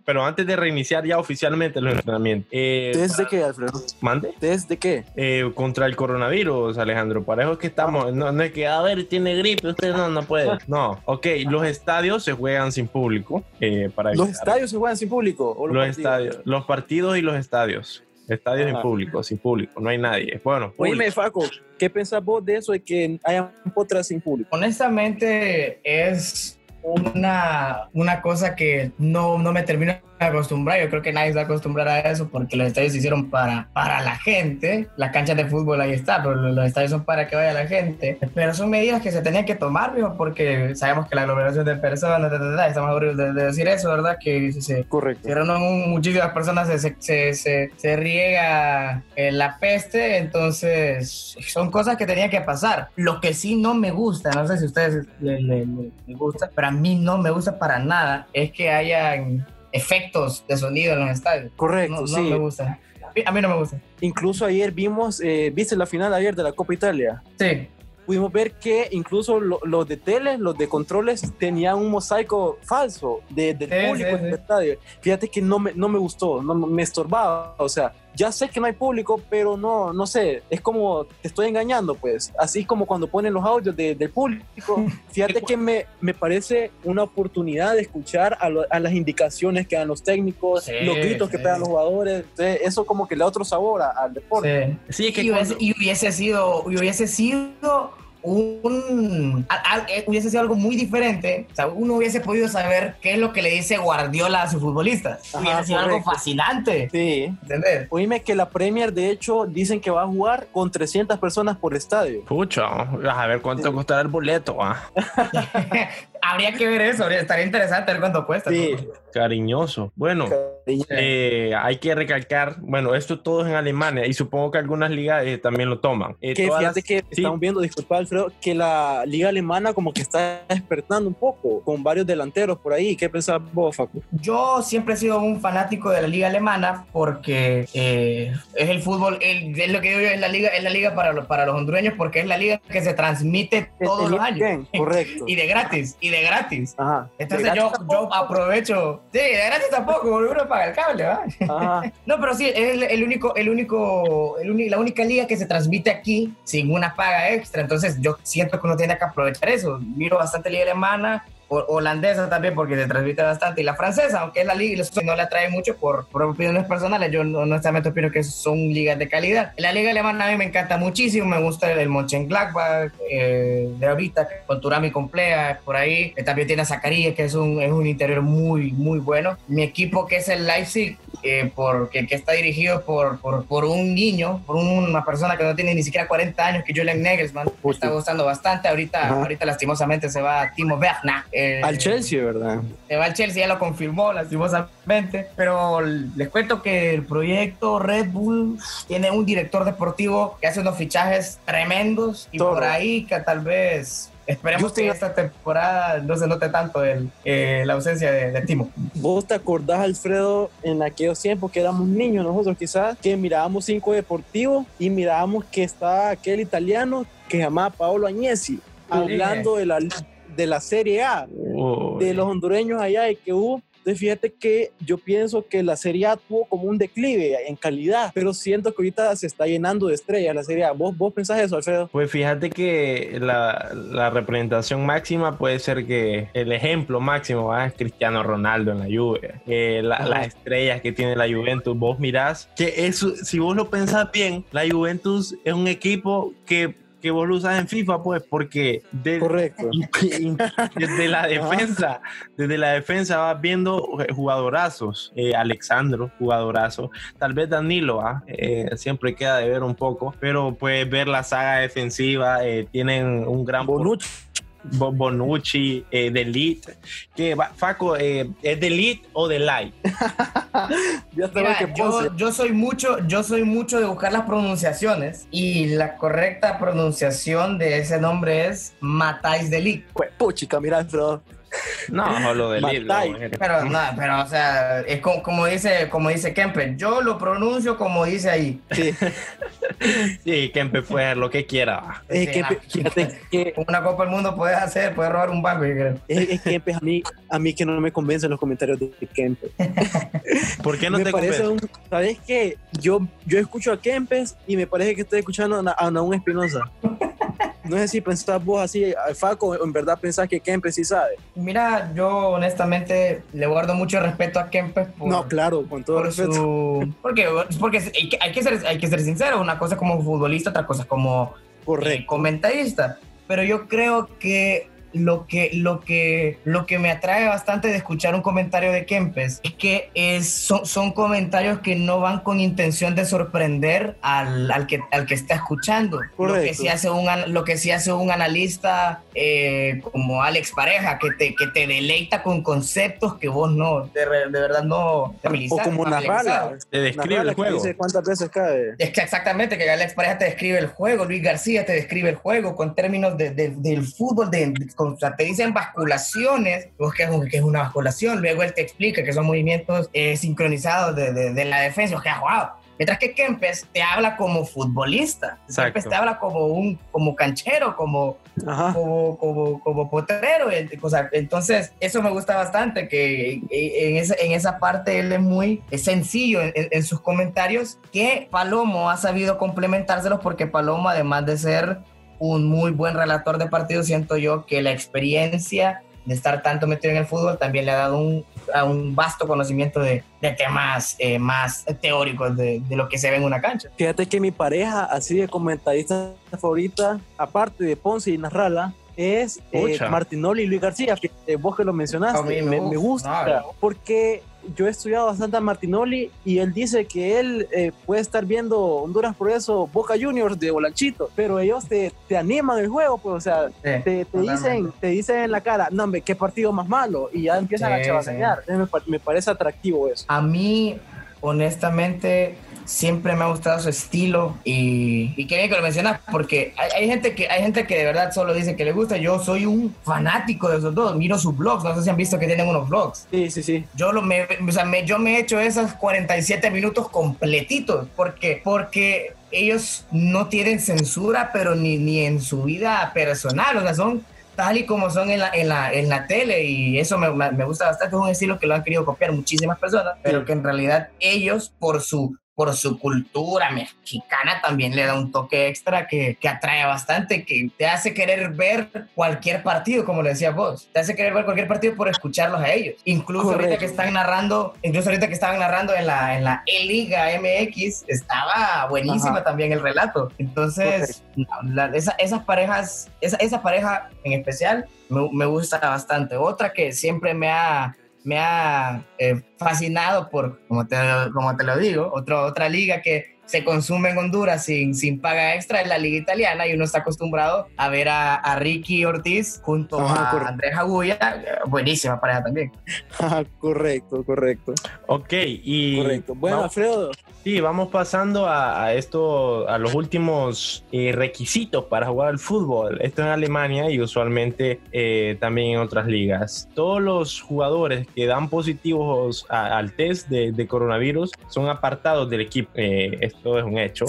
pero antes de reiniciar ya oficialmente los entrenamientos.
Eh, ¿Desde qué, Alfredo?
¿Mande?
¿Desde qué?
Eh, contra el coronavirus, Alejandro. Para eso es que estamos. No, no, es que, a ver, tiene gripe, usted no, no puede. No, ok, los estadios se juegan sin público. Eh, para
¿Los estadios se juegan sin público?
los, los estadios, los partidos y los estadios. Estadios sin público, sin público, no hay nadie. Bueno,
Oíme, Faco, ¿qué pensás vos de eso de que haya potras sin público?
Honestamente, es una, una cosa que no, no me termino acostumbrar. Yo creo que nadie se va a acostumbrar a eso porque los estadios se hicieron para, para la gente. Las canchas de fútbol ahí está, pero los estadios son para que vaya la gente. Pero son medidas que se tenían que tomar, porque sabemos que la aglomeración de personas, está más horrible de, decir eso, ¿verdad? Que se,
Correcto.
muchísimas personas, se, se, se, se riega eh, la peste, entonces son cosas que tenían que pasar. Lo que sí no me gusta, no sé si a ustedes les, les gusta, pero a mí no me gusta para nada, es que hayan efectos de sonido en los estadios.
Correcto,
no,
sí.
me gusta. A mí no me gusta.
Incluso ayer vimos, eh, ¿viste la final ayer de la Copa Italia?
Sí.
pudimos ver que incluso los de tele, los de controles, tenían un mosaico falso de, del público en el estadio. Fíjate que no me, no me gustó, no me estorbaba. O sea, ya sé que no hay público, pero no, no sé, es como te estoy engañando, pues. Así como cuando ponen los audios del público. Fíjate que me, me parece una oportunidad de escuchar a, a las indicaciones que dan los técnicos, los gritos que pegan los jugadores. eso como que le da otro sabor al deporte.
Sí, que y, hubiese, sido, y hubiese sido un eh, hubiese sido algo muy diferente, o sea, uno hubiese podido saber qué es lo que le dice Guardiola a sus futbolistas. hubiese sido algo fascinante.
Sí. ¿Entendés? Oíme que la Premier, de hecho, dicen que va a jugar con 300 personas por estadio.
Pucha, a ver cuánto costará el boleto. ¿ah?
Habría que ver eso, estaría interesante ver cuánto cuesta.
Sí, cariñoso. Bueno, eh, hay que recalcar, bueno, esto todo es en Alemania y supongo que algunas ligas eh, también lo toman.
que fíjate que estamos viendo, disculpa Alfredo, que la liga alemana como que está despertando un poco con varios delanteros por ahí. ¿Qué pensás vos, Facu?
Yo siempre he sido un fanático de la liga alemana porque eh, es el fútbol, es lo que yo digo, es la liga, es la liga para, para los hondureños porque es la liga que se transmite todos los años.
correcto.
y de gratis, y de gratis. Entonces yo, yo aprovecho. Sí, de gratis tampoco, uno paga el cable, No, pero sí, es el, único, el único, el la única liga que se transmite aquí sin una paga extra. Entonces yo siento que uno tiene que aprovechar eso. Miro bastante liga alemana, holandesa también porque se transmite bastante y la francesa, aunque la liga no le atrae mucho por, opiniones personales, yo honestamente opino que son ligas de calidad. La liga alemana a mí me encanta muchísimo, me gusta el, Mönchengladbach eh, de ahorita, con Turami Complea, por ahí, también tiene a Zacarías, que es un, es un interior muy, muy bueno. Mi equipo que es el Leipzig, eh, porque, que está dirigido por, por, por, un niño, por una persona que no tiene ni siquiera 40 años, que Julian Nagelsmann, está gustando bastante, ahorita, ahorita lastimosamente se va Timo Werner,
eh, al Chelsea, ¿verdad?
Se va al Chelsea, ya lo confirmó lastimosamente. Pero les cuento que el proyecto Red Bull tiene un director deportivo que hace unos fichajes tremendos y por ahí que tal vez Esperemos que esta temporada no se note tanto el, eh, la ausencia de, Timo.
¿Vos te acordás, Alfredo, en aquellos tiempos que éramos niños nosotros quizás, que mirábamos cinco deportivos y mirábamos que estaba aquel italiano que se llamaba Paolo Agnesi, hablando de la de la Serie A, de los hondureños allá y que hubo. Entonces fíjate que yo pienso que la Serie A tuvo como un declive en calidad, pero siento que ahorita se está llenando de estrellas la Serie A. ¿Vos, vos pensás eso, Alfredo?
Pues fíjate que la, la representación máxima puede ser que el ejemplo máximo es Cristiano Ronaldo en la Juve. Eh, las estrellas que tiene la Juventus, vos mirás que eso, si vos lo pensás bien, la Juventus es un equipo que que vos lo usas en FIFA, pues, porque
Correcto.
desde la defensa, desde la defensa vas viendo jugadorazos. Eh, Alexandro, jugadorazo. Tal vez Danilo, ¿ah? eh, siempre queda de ver un poco, pero puedes ver la saga defensiva, eh, tienen un gran...
Bonucci.
Bonucci, eh, Delete, que Faco, eh, ¿es Delete o Light?
yo, yo, soy mucho, yo soy mucho de buscar las pronunciaciones y la correcta pronunciación de ese nombre es Matáis Delete.
Pues puchica, mira, bro.
No, lo de
Pero, no, pero, o sea, es como, como, dice, como dice Kempe, yo lo pronuncio como dice ahí.
Sí, sí Kempe puede lo que quiera.
que, una Copa del Mundo puedes hacer, puedes robar un banco.
Es, Kempe, a mí, a mí que no me convencen los comentarios de Kempe.
¿Por qué no me te parece un,
¿Sabes qué? Yo, yo escucho a Kempes y me parece que estoy escuchando a, a Espinosa. No sé si pensás vos así, Faco, en verdad pensás que Kempes sí sabe.
Mira, yo honestamente le guardo mucho respeto a Kempes.
no, claro, con todo respeto.
Porque, porque hay, que, ser, hay que ser sincero, una cosa como futbolista, otra cosa como eh, comentarista. Pero yo creo que lo que, lo, que, lo que me atrae bastante de escuchar un comentario de Kempes es que es, son, son comentarios que no van con intención de sorprender al, al, que, al que está escuchando. Lo que, sí hace un, lo que sí hace un analista eh, como Alex Pareja, que te, que te deleita con conceptos que vos no, de, de verdad no...
O como Narrala.
Te describe el juego.
Dice cuántas veces cae.
Es que exactamente, que Alex Pareja te describe el juego, Luis García te describe el juego con términos de, del fútbol, de o sea, te dicen basculaciones, vos que es, una basculación, luego él te explica que son movimientos eh, sincronizados de, de, la defensa, que wow, Mientras que Kempes te habla como futbolista. Kempes te habla como un como canchero, como, como, como, como, potrero. Entonces, eso me gusta bastante, que en esa, en esa parte él es muy sencillo en, en sus comentarios, que Palomo ha sabido complementárselos porque Palomo, además de ser un muy buen relator de partidos, siento yo que la experiencia de estar tanto metido en el fútbol también le ha dado un, un vasto conocimiento de, de temas eh, más teóricos de, de, lo que se ve en una cancha.
Fíjate que mi pareja, así de comentarista favorita, aparte de Ponce y Narrala, es eh, Martinoli y Luis García, que eh, vos que lo mencionaste, me, me, gusta, porque yo he estudiado bastante a Martinoli y él dice que él eh, puede estar viendo Honduras por eso Boca Juniors de Bolanchito, pero ellos te, te animan el juego, pues, o sea, te, te dicen, te dicen en la cara, no, hombre, qué partido más malo, y ya empiezan a chavaseñar. Me, me parece atractivo eso.
A mí, honestamente, siempre me ha gustado su estilo y, y qué bien que lo mencionas porque hay, gente que hay gente que de verdad solo dice que le gusta. Yo soy un fanático de esos dos, miro sus blogs, no sé si han visto que tienen unos blogs.
Sí, sí, sí.
Yo, lo me, o sea, me, yo me he hecho esos 47 minutos completitos porque, porque ellos no tienen censura, pero ni, ni en su vida personal, o sea, son tal y como son en la, en la, en la tele y eso me, me, gusta bastante, es un estilo que lo han querido copiar muchísimas personas, pero que en realidad ellos por su por su cultura mexicana también le da un toque extra que, que, atrae bastante, que te hace querer ver cualquier partido, como le decía vos. Te hace querer ver cualquier partido por escucharlos a ellos. Incluso ahorita que están narrando, incluso ahorita que estaban narrando en la, en la E-Liga MX, estaba buenísima también el relato. Entonces, esa, esas parejas, esa, esa pareja en especial me, me gusta bastante. Otra que siempre me ha me ha eh, fascinado por, como te, como te lo digo, otro, otra liga que se consume en Honduras sin, sin paga extra es la liga italiana y uno está acostumbrado a ver a, a Ricky Ortiz junto a Andrés Agulla, buenísima pareja también.
correcto, correcto.
Ok, y...
Correcto. Bueno, Alfredo,
Sí, vamos pasando a, esto, a los últimos eh, requisitos para jugar al fútbol. Esto en Alemania y usualmente eh, también en otras ligas. Todos los jugadores que dan positivos al test de, coronavirus son apartados del equipo. Eh, esto es un hecho.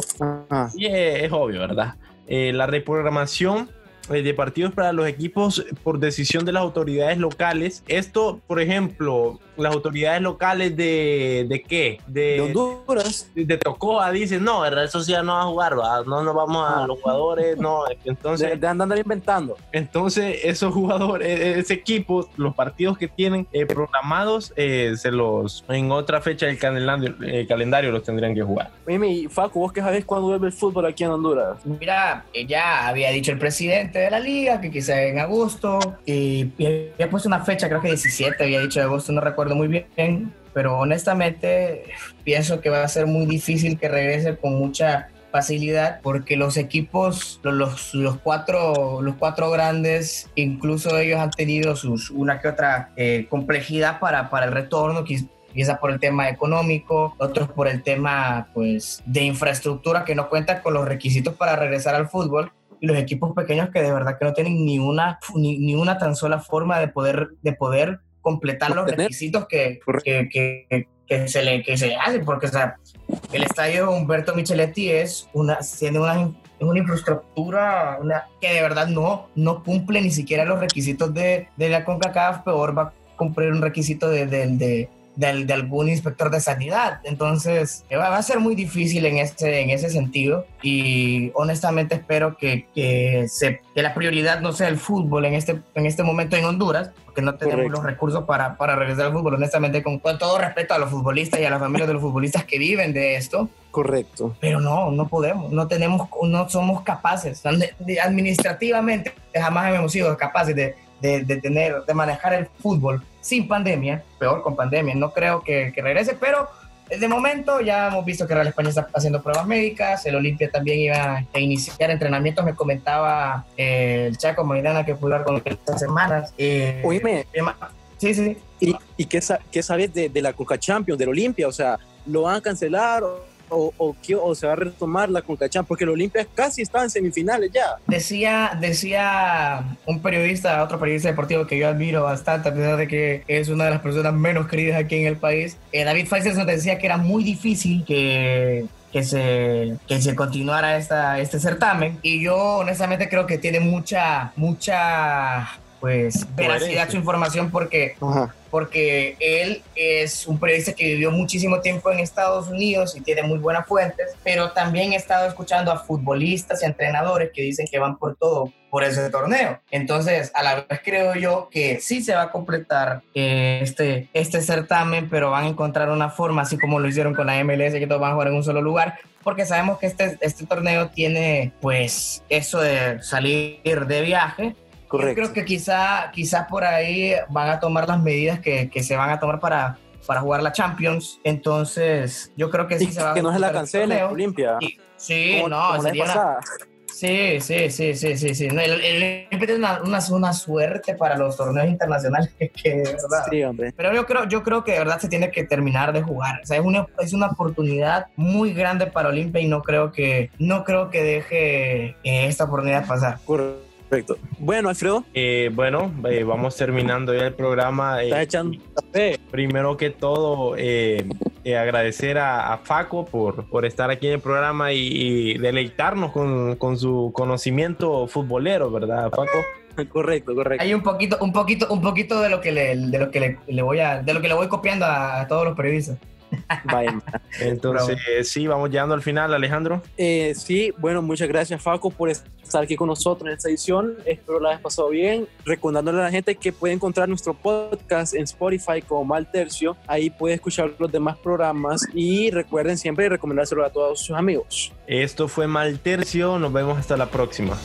Y es, obvio, ¿verdad? la reprogramación de partidos para los equipos por decisión de las autoridades locales. Esto, por ejemplo, las autoridades locales de, de qué?
De, Honduras.
De, Tocoa dicen, no, el Real Sociedad no va a jugar, no nos vamos a ah. los jugadores, no. Entonces,
de, andar inventando.
Entonces, esos jugadores, e, ese equipo, los partidos que tienen eh, programados, eh, se los, en otra fecha del calendario, eh, calendario los tendrían que jugar.
Mimi, Facu, ¿vos qué sabés cuándo vuelve el fútbol aquí en Honduras?
Mira, ya había dicho el presidente de la liga que quizá en agosto, y había puesto una fecha, creo que 17, había dicho de agosto, no recuerdo muy bien, pero honestamente pienso que va a ser muy difícil que regrese con mucha facilidad porque los equipos, los, los, cuatro, los cuatro grandes, incluso ellos han tenido sus, una que otra eh, complejidad para, para el retorno, quizás por el tema económico, otros por el tema pues, de infraestructura que no cuentan con los requisitos para regresar al fútbol y los equipos pequeños que de verdad que no tienen ni una, ni, ni una tan sola forma de poder, de poder completar los requisitos que, que, que, se le, que se hacen, porque o sea, el estadio Humberto Micheletti es una, tiene una, una infraestructura una, que de verdad no, no cumple ni siquiera los requisitos de, de la CONCACAF, peor va a cumplir un requisito de, de, de algún inspector de sanidad. Entonces, va, va, a ser muy difícil en ese, en ese sentido y honestamente espero que, que, se, que la prioridad no sea el fútbol en este, en este momento en Honduras, porque no tenemos los recursos para, para regresar al fútbol, honestamente, con, con, todo respeto a los futbolistas y a las familias de los futbolistas que viven de esto.
Correcto.
Pero no, no podemos, no tenemos, no somos capaces, administrativamente jamás hemos sido capaces de de, de, tener, de manejar el fútbol sin pandemia, peor con pandemia, no creo que, que, regrese, pero de momento ya hemos visto que Real España está haciendo pruebas médicas, el Olimpia también iba a iniciar entrenamientos, me comentaba eh, el Chaco Maidana que pudo con estas semanas.
Eh, Oíme.
Sí, sí.
¿Y, y qué, qué sabes de, de la Coca Champions, del Olimpia? O sea, ¿lo van a cancelar o, o, se va a retomar la CONCACHAMP? Porque el Olimpia casi está en semifinales ya.
Decía, decía un periodista, otro periodista deportivo que yo admiro bastante, a pesar de que es una de las personas menos queridas aquí en el país, eh, David Faitelson decía que era muy difícil que que se, que se continuara esta, este certamen. Y yo honestamente creo que tiene mucha, mucha pues veracidad su información porque, porque él es un periodista que vivió muchísimo tiempo en Estados Unidos y tiene muy buenas fuentes, pero también he estado escuchando a futbolistas y entrenadores que dicen que van por todo por ese torneo. Entonces, a la vez creo yo que sí se va a completar eh, este, este certamen, pero van a encontrar una forma, así como lo hicieron con la MLS, que todos van a jugar en un solo lugar, porque sabemos que este, este torneo tiene pues eso de salir de viaje Correcto. Yo creo que quizá, quizá por ahí van a tomar las medidas que, que se van a tomar para, para jugar la Champions. Entonces, yo creo que sí, se va
que no se la cancele Olimpia.
Sí, no, sería Sí, sí, sí, sí, sí, sí. el, el, es una, una, una, suerte para los torneos internacionales que, verdad. Sí, hombre. Pero yo creo, yo creo que de verdad se tiene que terminar de jugar. O sea, es una, es una oportunidad muy grande para Olimpia y no creo que, no creo que deje eh, esta oportunidad pasar.
Correcto. Perfecto. Bueno, Alfredo.
Eh, bueno, eh, vamos terminando ya el programa.
Eh, echando
Primero que todo, agradecer a, Faco por, por estar aquí en el programa y, deleitarnos con, con, su conocimiento futbolero, ¿verdad, Faco?
Correcto, correcto.
Hay un poquito, un poquito, un poquito de lo que le, de lo que le, voy a, de lo que le voy copiando a todos los periodistas.
Entonces, sí, vamos llegando al final, Alejandro.
Eh, sí, bueno, muchas gracias, Faco, por estar aquí con nosotros en esta edición. Espero la hayas pasado bien. Recordándole a la gente que puede encontrar nuestro podcast en Spotify como Mal Tercio. Ahí puede escuchar los demás programas y recuerden siempre recomendárselo a todos sus amigos.
Esto fue Mal Tercio. Nos vemos hasta la próxima.